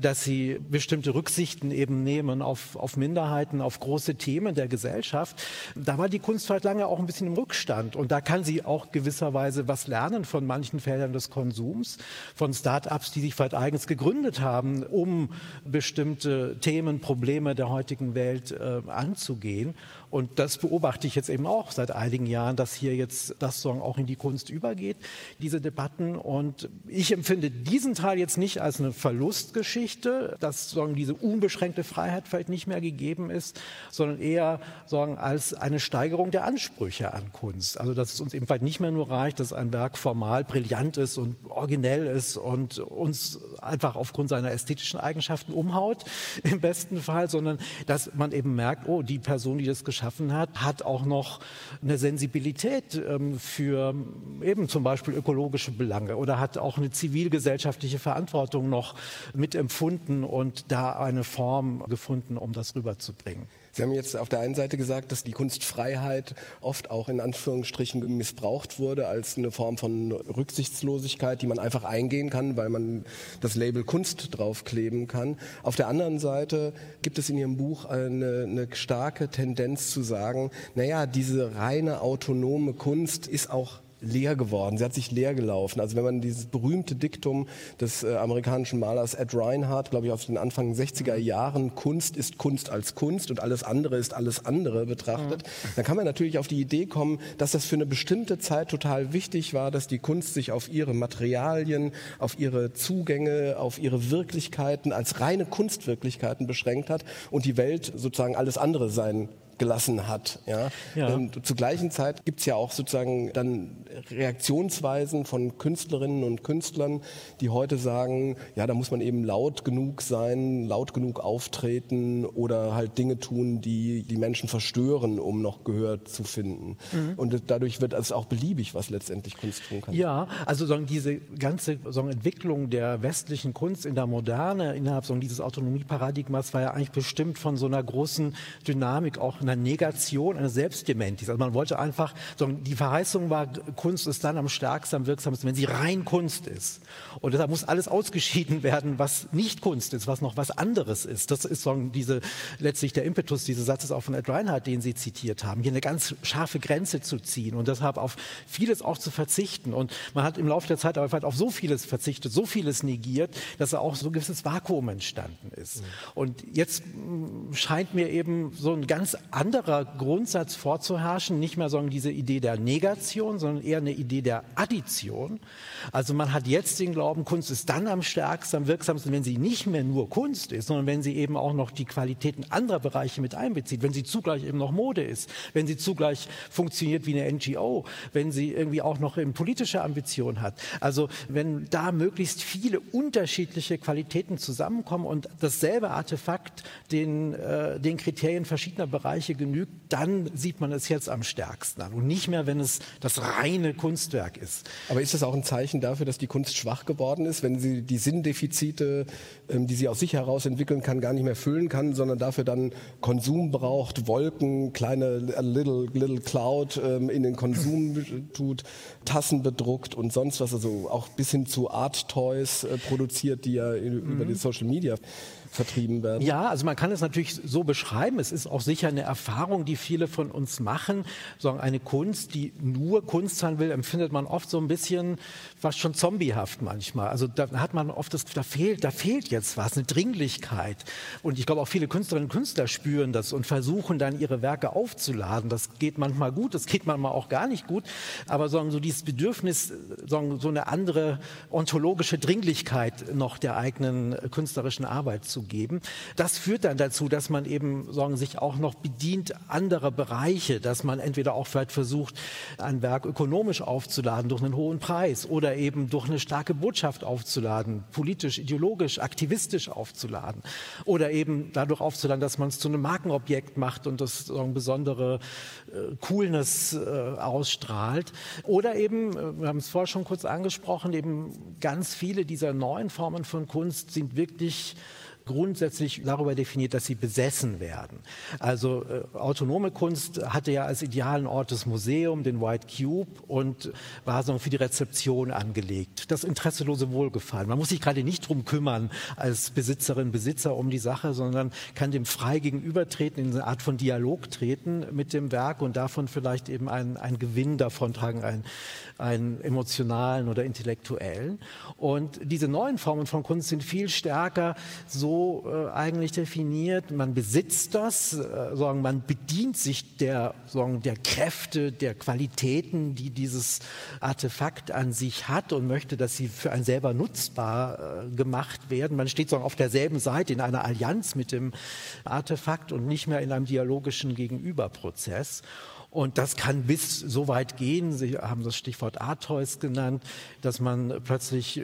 dass sie bestimmte Rücksichten eben nehmen auf, auf Minderheiten, auf große Themen der Gesellschaft. Da war die Kunst halt lange auch ein bisschen im Rückstand. Und da kann sie auch gewisserweise was lernen von manchen Feldern des Konsums, von Start-ups, die sich vielleicht eigens gegründet haben, um bestimmte Themen, Probleme der heutigen Welt äh, anzugehen. Und das beobachte ich jetzt eben auch seit einigen Jahren, dass hier jetzt das Song auch in die Kunst übergeht, diese Debatten. Und ich empfinde diesen Teil jetzt nicht als eine Verlustgeschichte, dass sagen, diese unbeschränkte Freiheit vielleicht nicht mehr gegeben ist, sondern eher sagen, als eine Steigerung der Ansprüche an Kunst. Also dass es uns eben nicht mehr nur reicht, dass ein Werk formal brillant ist und originell ist und uns einfach aufgrund seiner ästhetischen Eigenschaften umhaut, (laughs) im besten Fall, sondern dass man eben merkt, oh, die Person, die das geschaffen hat, hat auch noch eine Sensibilität ähm, für eben zum Beispiel ökologische Belange oder hat auch eine zivilgesellschaftliche Verantwortung noch mitempfunden und da eine Form gefunden, um das rüberzubringen. Sie haben jetzt auf der einen Seite gesagt, dass die Kunstfreiheit oft auch in Anführungsstrichen missbraucht wurde als eine Form von Rücksichtslosigkeit, die man einfach eingehen kann, weil man das Label Kunst draufkleben kann. Auf der anderen Seite gibt es in Ihrem Buch eine, eine starke Tendenz zu sagen, naja, diese reine autonome Kunst ist auch leer geworden, sie hat sich leer gelaufen. Also wenn man dieses berühmte Diktum des äh, amerikanischen Malers Ed Reinhardt, glaube ich, aus den Anfang 60er Jahren, Kunst ist Kunst als Kunst und alles andere ist alles andere betrachtet, mhm. dann kann man natürlich auf die Idee kommen, dass das für eine bestimmte Zeit total wichtig war, dass die Kunst sich auf ihre Materialien, auf ihre Zugänge, auf ihre Wirklichkeiten als reine Kunstwirklichkeiten beschränkt hat und die Welt sozusagen alles andere sein gelassen hat. Ja? ja. Ähm, zur gleichen Zeit gibt es ja auch sozusagen dann Reaktionsweisen von Künstlerinnen und Künstlern, die heute sagen, ja, da muss man eben laut genug sein, laut genug auftreten oder halt Dinge tun, die die Menschen verstören, um noch Gehör zu finden. Mhm. Und dadurch wird es auch beliebig, was letztendlich Kunst tun kann. Ja, also sagen, diese ganze sagen, Entwicklung der westlichen Kunst in der Moderne innerhalb sagen, dieses Autonomieparadigmas war ja eigentlich bestimmt von so einer großen Dynamik auch einer Negation, einer Selbstdementis. Also man wollte einfach, die Verheißung war, Kunst ist dann am stärksten, am wirksamsten, wenn sie rein Kunst ist. Und deshalb muss alles ausgeschieden werden, was nicht Kunst ist, was noch was anderes ist. Das ist so diese, letztlich der Impetus dieses Satzes auch von Ed Reinhardt, den Sie zitiert haben, hier eine ganz scharfe Grenze zu ziehen und deshalb auf vieles auch zu verzichten. Und man hat im Laufe der Zeit aber auf so vieles verzichtet, so vieles negiert, dass da auch so ein gewisses Vakuum entstanden ist. Mhm. Und jetzt mm, scheint mir eben so ein ganz anderer Grundsatz vorzuherrschen, nicht mehr sondern diese Idee der Negation, sondern eher eine Idee der Addition. Also man hat jetzt den Glauben, Kunst ist dann am stärksten, am wirksamsten, wenn sie nicht mehr nur Kunst ist, sondern wenn sie eben auch noch die Qualitäten anderer Bereiche mit einbezieht, wenn sie zugleich eben noch Mode ist, wenn sie zugleich funktioniert wie eine NGO, wenn sie irgendwie auch noch eine politische Ambition hat. Also wenn da möglichst viele unterschiedliche Qualitäten zusammenkommen und dasselbe Artefakt den, äh, den Kriterien verschiedener Bereiche genügt, dann sieht man es jetzt am stärksten an und nicht mehr, wenn es das reine Kunstwerk ist. Aber ist das auch ein Zeichen dafür, dass die Kunst schwach geworden ist, wenn sie die Sinndefizite, ähm, die sie aus sich heraus entwickeln kann, gar nicht mehr füllen kann, sondern dafür dann Konsum braucht, Wolken, kleine little, little cloud ähm, in den Konsum tut, Tassen bedruckt und sonst was, also auch bis hin zu Art Toys äh, produziert, die ja mhm. über die Social Media vertrieben werden? Ja, also man kann es natürlich so beschreiben. Es ist auch sicher eine Erfahrung, die viele von uns machen. So eine Kunst, die nur Kunst sein will, empfindet man oft so ein bisschen fast schon zombiehaft manchmal. Also da hat man oft das, da fehlt, da fehlt jetzt was, eine Dringlichkeit. Und ich glaube auch viele Künstlerinnen und Künstler spüren das und versuchen dann ihre Werke aufzuladen. Das geht manchmal gut, das geht manchmal auch gar nicht gut. Aber so, so dieses Bedürfnis, so, so eine andere ontologische Dringlichkeit noch der eigenen künstlerischen Arbeit zu geben. Das führt dann dazu, dass man eben sagen, sich auch noch bedient anderer Bereiche, dass man entweder auch vielleicht versucht, ein Werk ökonomisch aufzuladen durch einen hohen Preis oder eben durch eine starke Botschaft aufzuladen, politisch, ideologisch, aktivistisch aufzuladen oder eben dadurch aufzuladen, dass man es zu einem Markenobjekt macht und das sagen, besondere äh, Coolness äh, ausstrahlt oder eben, äh, wir haben es vorher schon kurz angesprochen, eben ganz viele dieser neuen Formen von Kunst sind wirklich grundsätzlich darüber definiert, dass sie besessen werden. Also äh, autonome Kunst hatte ja als idealen Ort das Museum, den White Cube und war so für die Rezeption angelegt. Das interesselose Wohlgefallen. Man muss sich gerade nicht drum kümmern als Besitzerin, Besitzer um die Sache, sondern kann dem frei gegenübertreten, in eine Art von Dialog treten mit dem Werk und davon vielleicht eben einen, einen Gewinn davontragen, einen, einen emotionalen oder intellektuellen. Und diese neuen Formen von Kunst sind viel stärker so äh, eigentlich definiert. Man besitzt das, äh, sagen, man bedient sich der, sagen, der Kräfte, der Qualitäten, die dieses Artefakt an sich hat und möchte, dass sie für einen selber nutzbar äh, gemacht werden. Man steht sagen, auf derselben Seite in einer Allianz mit dem Artefakt und nicht mehr in einem dialogischen Gegenüberprozess. Und das kann bis so weit gehen, Sie haben das Stichwort Artois genannt, dass man plötzlich,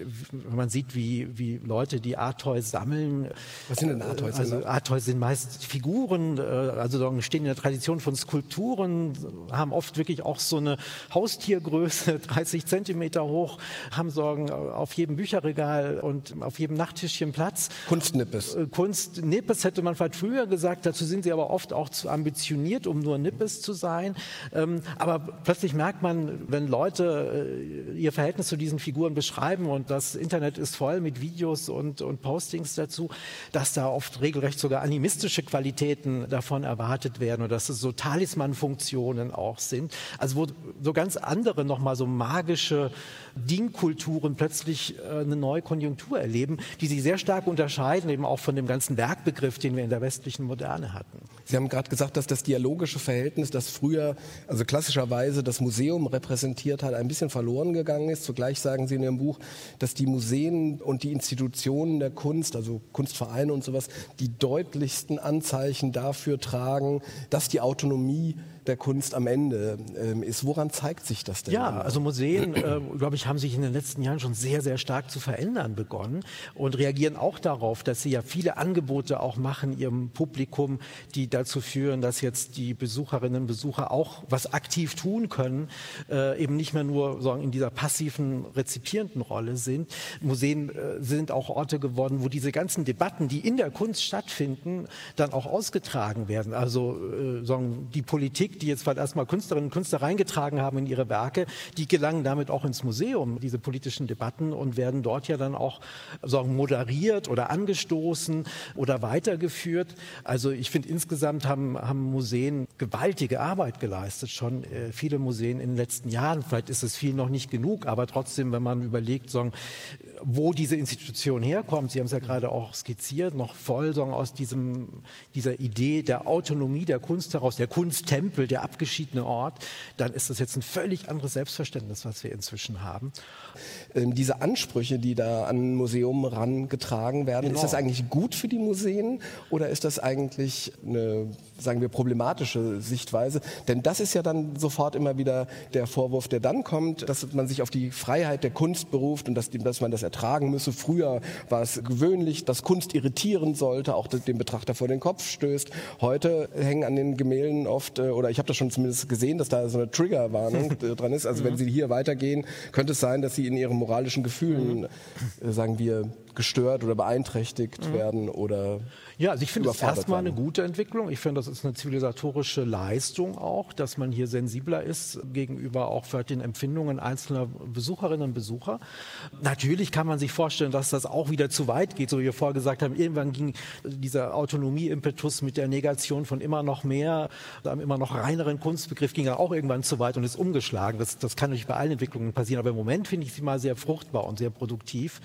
man sieht, wie, wie Leute, die Artois sammeln. Was sind denn Artois? Also Artois sind meist Figuren, äh, also stehen in der Tradition von Skulpturen, haben oft wirklich auch so eine Haustiergröße, (laughs) 30 Zentimeter hoch, haben Sorgen auf jedem Bücherregal und auf jedem Nachttischchen Platz. Kunstnippes. Äh, Kunstnippes hätte man vielleicht früher gesagt, dazu sind sie aber oft auch zu ambitioniert, um nur Nippes zu sein. Ähm, aber plötzlich merkt man, wenn Leute äh, ihr Verhältnis zu diesen Figuren beschreiben und das Internet ist voll mit Videos und, und Postings dazu, dass da oft regelrecht sogar animistische Qualitäten davon erwartet werden oder dass es so Talisman-Funktionen auch sind. Also wo so ganz andere nochmal so magische Dingkulturen plötzlich äh, eine neue Konjunktur erleben, die sich sehr stark unterscheiden eben auch von dem ganzen Werkbegriff, den wir in der westlichen Moderne hatten. Sie haben gerade gesagt, dass das dialogische Verhältnis, das früher, also klassischerweise das Museum repräsentiert hat, ein bisschen verloren gegangen ist. Zugleich sagen Sie in Ihrem Buch, dass die Museen und die Institutionen der Kunst, also Kunstvereine und sowas, die deutlichsten Anzeichen dafür tragen, dass die Autonomie der Kunst am Ende ähm, ist. Woran zeigt sich das denn? Ja, also Museen, äh, glaube ich, haben sich in den letzten Jahren schon sehr, sehr stark zu verändern begonnen und reagieren auch darauf, dass sie ja viele Angebote auch machen ihrem Publikum, die dazu führen, dass jetzt die Besucherinnen und Besucher auch was aktiv tun können, äh, eben nicht mehr nur sagen, in dieser passiven rezipierenden Rolle sind. Museen äh, sind auch Orte geworden, wo diese ganzen Debatten, die in der Kunst stattfinden, dann auch ausgetragen werden. Also äh, sagen, die Politik, die jetzt vielleicht erstmal Künstlerinnen und Künstler reingetragen haben in ihre Werke, die gelangen damit auch ins Museum, diese politischen Debatten und werden dort ja dann auch sagen, moderiert oder angestoßen oder weitergeführt. Also ich finde insgesamt haben, haben Museen gewaltige Arbeit geleistet, schon äh, viele Museen in den letzten Jahren. Vielleicht ist es viel noch nicht genug, aber trotzdem, wenn man überlegt, sagen, wo diese Institution herkommt, Sie haben es ja gerade auch skizziert, noch voll sagen, aus diesem, dieser Idee der Autonomie der Kunst heraus, der Kunsttempel, der abgeschiedene Ort, dann ist das jetzt ein völlig anderes Selbstverständnis, was wir inzwischen haben. Ähm, diese Ansprüche, die da an Museum rangetragen werden, genau. ist das eigentlich gut für die Museen oder ist das eigentlich eine, sagen wir, problematische Sichtweise? Denn das ist ja dann sofort immer wieder der Vorwurf, der dann kommt, dass man sich auf die Freiheit der Kunst beruft und dass, dass man das ertragen müsse. Früher war es gewöhnlich, dass Kunst irritieren sollte, auch dem Betrachter vor den Kopf stößt. Heute hängen an den Gemälden oft, äh, oder ich habe das schon zumindest gesehen, dass da so eine Triggerwarnung (laughs) dran ist. Also wenn Sie hier weitergehen, könnte es sein, dass Sie in Ihren moralischen Gefühlen, äh, sagen wir, gestört oder beeinträchtigt mhm. werden oder ja, also ich finde es erstmal eine gute Entwicklung. Ich finde, das ist eine zivilisatorische Leistung auch, dass man hier sensibler ist gegenüber auch für den Empfindungen einzelner Besucherinnen und Besucher. Natürlich kann man sich vorstellen, dass das auch wieder zu weit geht, so wie wir vorher gesagt haben. Irgendwann ging dieser Autonomie-Impetus mit der Negation von immer noch mehr, einem immer noch reineren Kunstbegriff ging ja auch irgendwann zu weit und ist umgeschlagen. Das, das kann natürlich bei allen Entwicklungen passieren, aber im Moment finde ich sie mal sehr fruchtbar und sehr produktiv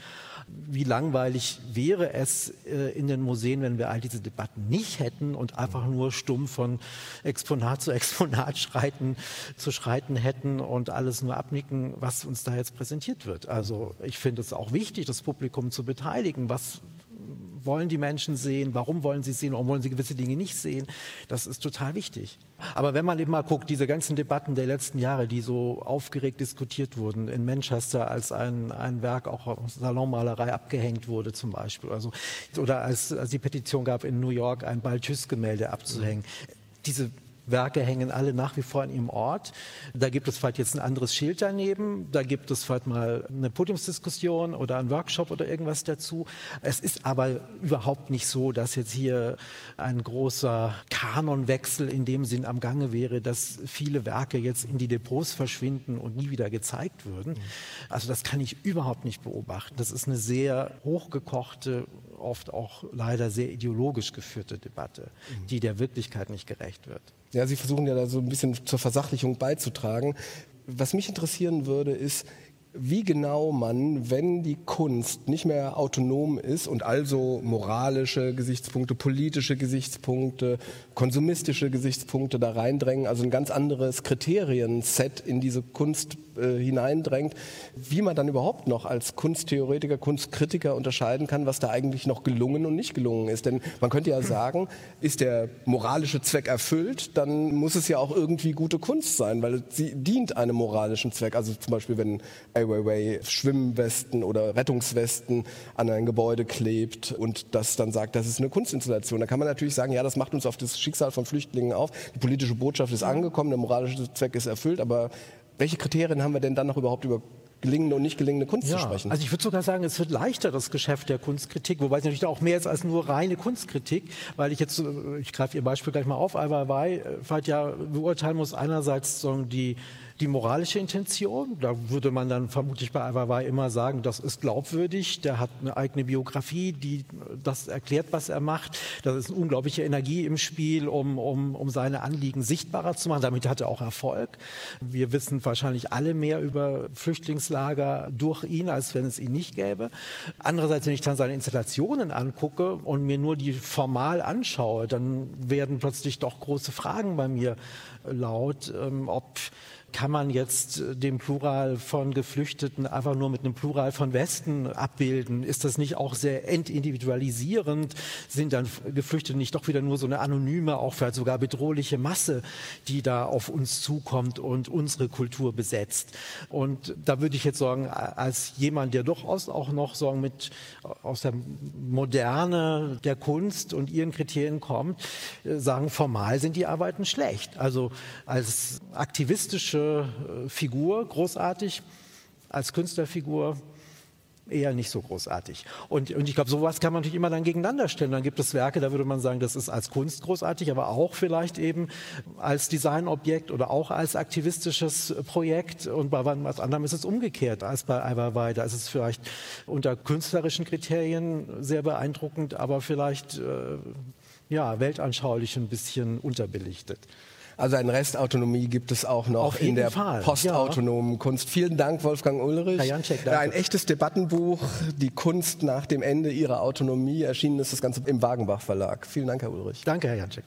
wie langweilig wäre es äh, in den Museen, wenn wir all diese Debatten nicht hätten und einfach nur stumm von Exponat zu Exponat (laughs) schreiten, zu schreiten hätten und alles nur abnicken, was uns da jetzt präsentiert wird. Also ich finde es auch wichtig, das Publikum zu beteiligen. Was, wollen die Menschen sehen, warum wollen sie sehen, warum wollen sie gewisse Dinge nicht sehen. Das ist total wichtig. Aber wenn man eben mal guckt, diese ganzen Debatten der letzten Jahre, die so aufgeregt diskutiert wurden, in Manchester als ein, ein Werk auch aus Salonmalerei abgehängt wurde zum Beispiel, also, oder als, als die Petition gab, in New York ein Balthus-Gemälde abzuhängen. Diese Werke hängen alle nach wie vor an ihrem Ort. Da gibt es vielleicht jetzt ein anderes Schild daneben, da gibt es vielleicht mal eine Podiumsdiskussion oder einen Workshop oder irgendwas dazu. Es ist aber überhaupt nicht so, dass jetzt hier ein großer Kanonwechsel in dem Sinn am Gange wäre, dass viele Werke jetzt in die Depots verschwinden und nie wieder gezeigt würden. Also das kann ich überhaupt nicht beobachten. Das ist eine sehr hochgekochte, oft auch leider sehr ideologisch geführte Debatte, die der Wirklichkeit nicht gerecht wird. Ja, Sie versuchen ja da so ein bisschen zur Versachlichung beizutragen. Was mich interessieren würde, ist, wie genau man, wenn die Kunst nicht mehr autonom ist und also moralische Gesichtspunkte, politische Gesichtspunkte, konsumistische Gesichtspunkte da reindrängen, also ein ganz anderes Kriterienset in diese Kunst äh, hineindrängt, wie man dann überhaupt noch als Kunsttheoretiker, Kunstkritiker unterscheiden kann, was da eigentlich noch gelungen und nicht gelungen ist. Denn man könnte ja sagen, ist der moralische Zweck erfüllt, dann muss es ja auch irgendwie gute Kunst sein, weil sie dient einem moralischen Zweck. Also zum Beispiel, wenn Ai Weiwei Schwimmwesten oder Rettungswesten an ein Gebäude klebt und das dann sagt, das ist eine Kunstinstallation. Da kann man natürlich sagen, ja, das macht uns auf das Schicksal von Flüchtlingen auf. Die politische Botschaft ist angekommen, der moralische Zweck ist erfüllt, aber welche Kriterien haben wir denn dann noch überhaupt über gelingende und nicht gelingende Kunst ja, zu sprechen. Also ich würde sogar sagen, es wird leichter, das Geschäft der Kunstkritik, wobei es natürlich auch mehr ist als nur reine Kunstkritik, weil ich jetzt, äh, ich greife Ihr Beispiel gleich mal auf, Ai Weiwei, halt ja beurteilen muss, einerseits sagen die die moralische Intention, da würde man dann vermutlich bei Ai immer sagen, das ist glaubwürdig, der hat eine eigene Biografie, die das erklärt, was er macht. Da ist eine unglaubliche Energie im Spiel, um, um, um seine Anliegen sichtbarer zu machen. Damit hat er auch Erfolg. Wir wissen wahrscheinlich alle mehr über Flüchtlingslager durch ihn, als wenn es ihn nicht gäbe. Andererseits, wenn ich dann seine Installationen angucke und mir nur die formal anschaue, dann werden plötzlich doch große Fragen bei mir laut, ähm, ob kann man jetzt äh, den Plural von Geflüchteten einfach nur mit einem Plural von Westen abbilden? Ist das nicht auch sehr entindividualisierend? Sind dann Geflüchtete nicht doch wieder nur so eine anonyme, auch vielleicht sogar bedrohliche Masse, die da auf uns zukommt und unsere Kultur besetzt? Und da würde ich jetzt sagen, als jemand, der durchaus auch noch sagen mit aus der Moderne der Kunst und ihren Kriterien kommt, äh, sagen, formal sind die Arbeiten schlecht. Also als aktivistische äh, Figur großartig, als Künstlerfigur eher nicht so großartig. Und, und ich glaube, sowas kann man natürlich immer dann gegeneinander stellen. Dann gibt es Werke, da würde man sagen, das ist als Kunst großartig, aber auch vielleicht eben als Designobjekt oder auch als aktivistisches Projekt. Und bei was anderem ist es umgekehrt als bei Ai Da ist es vielleicht unter künstlerischen Kriterien sehr beeindruckend, aber vielleicht äh, ja, weltanschaulich ein bisschen unterbelichtet. Also ein Restautonomie gibt es auch noch in der Fall. postautonomen ja. Kunst. Vielen Dank, Wolfgang Ulrich. Herr Janczek, danke. Ein echtes Debattenbuch, die Kunst nach dem Ende ihrer Autonomie. Erschienen ist das Ganze im Wagenbach Verlag. Vielen Dank, Herr Ulrich. Danke, Herr Janczek.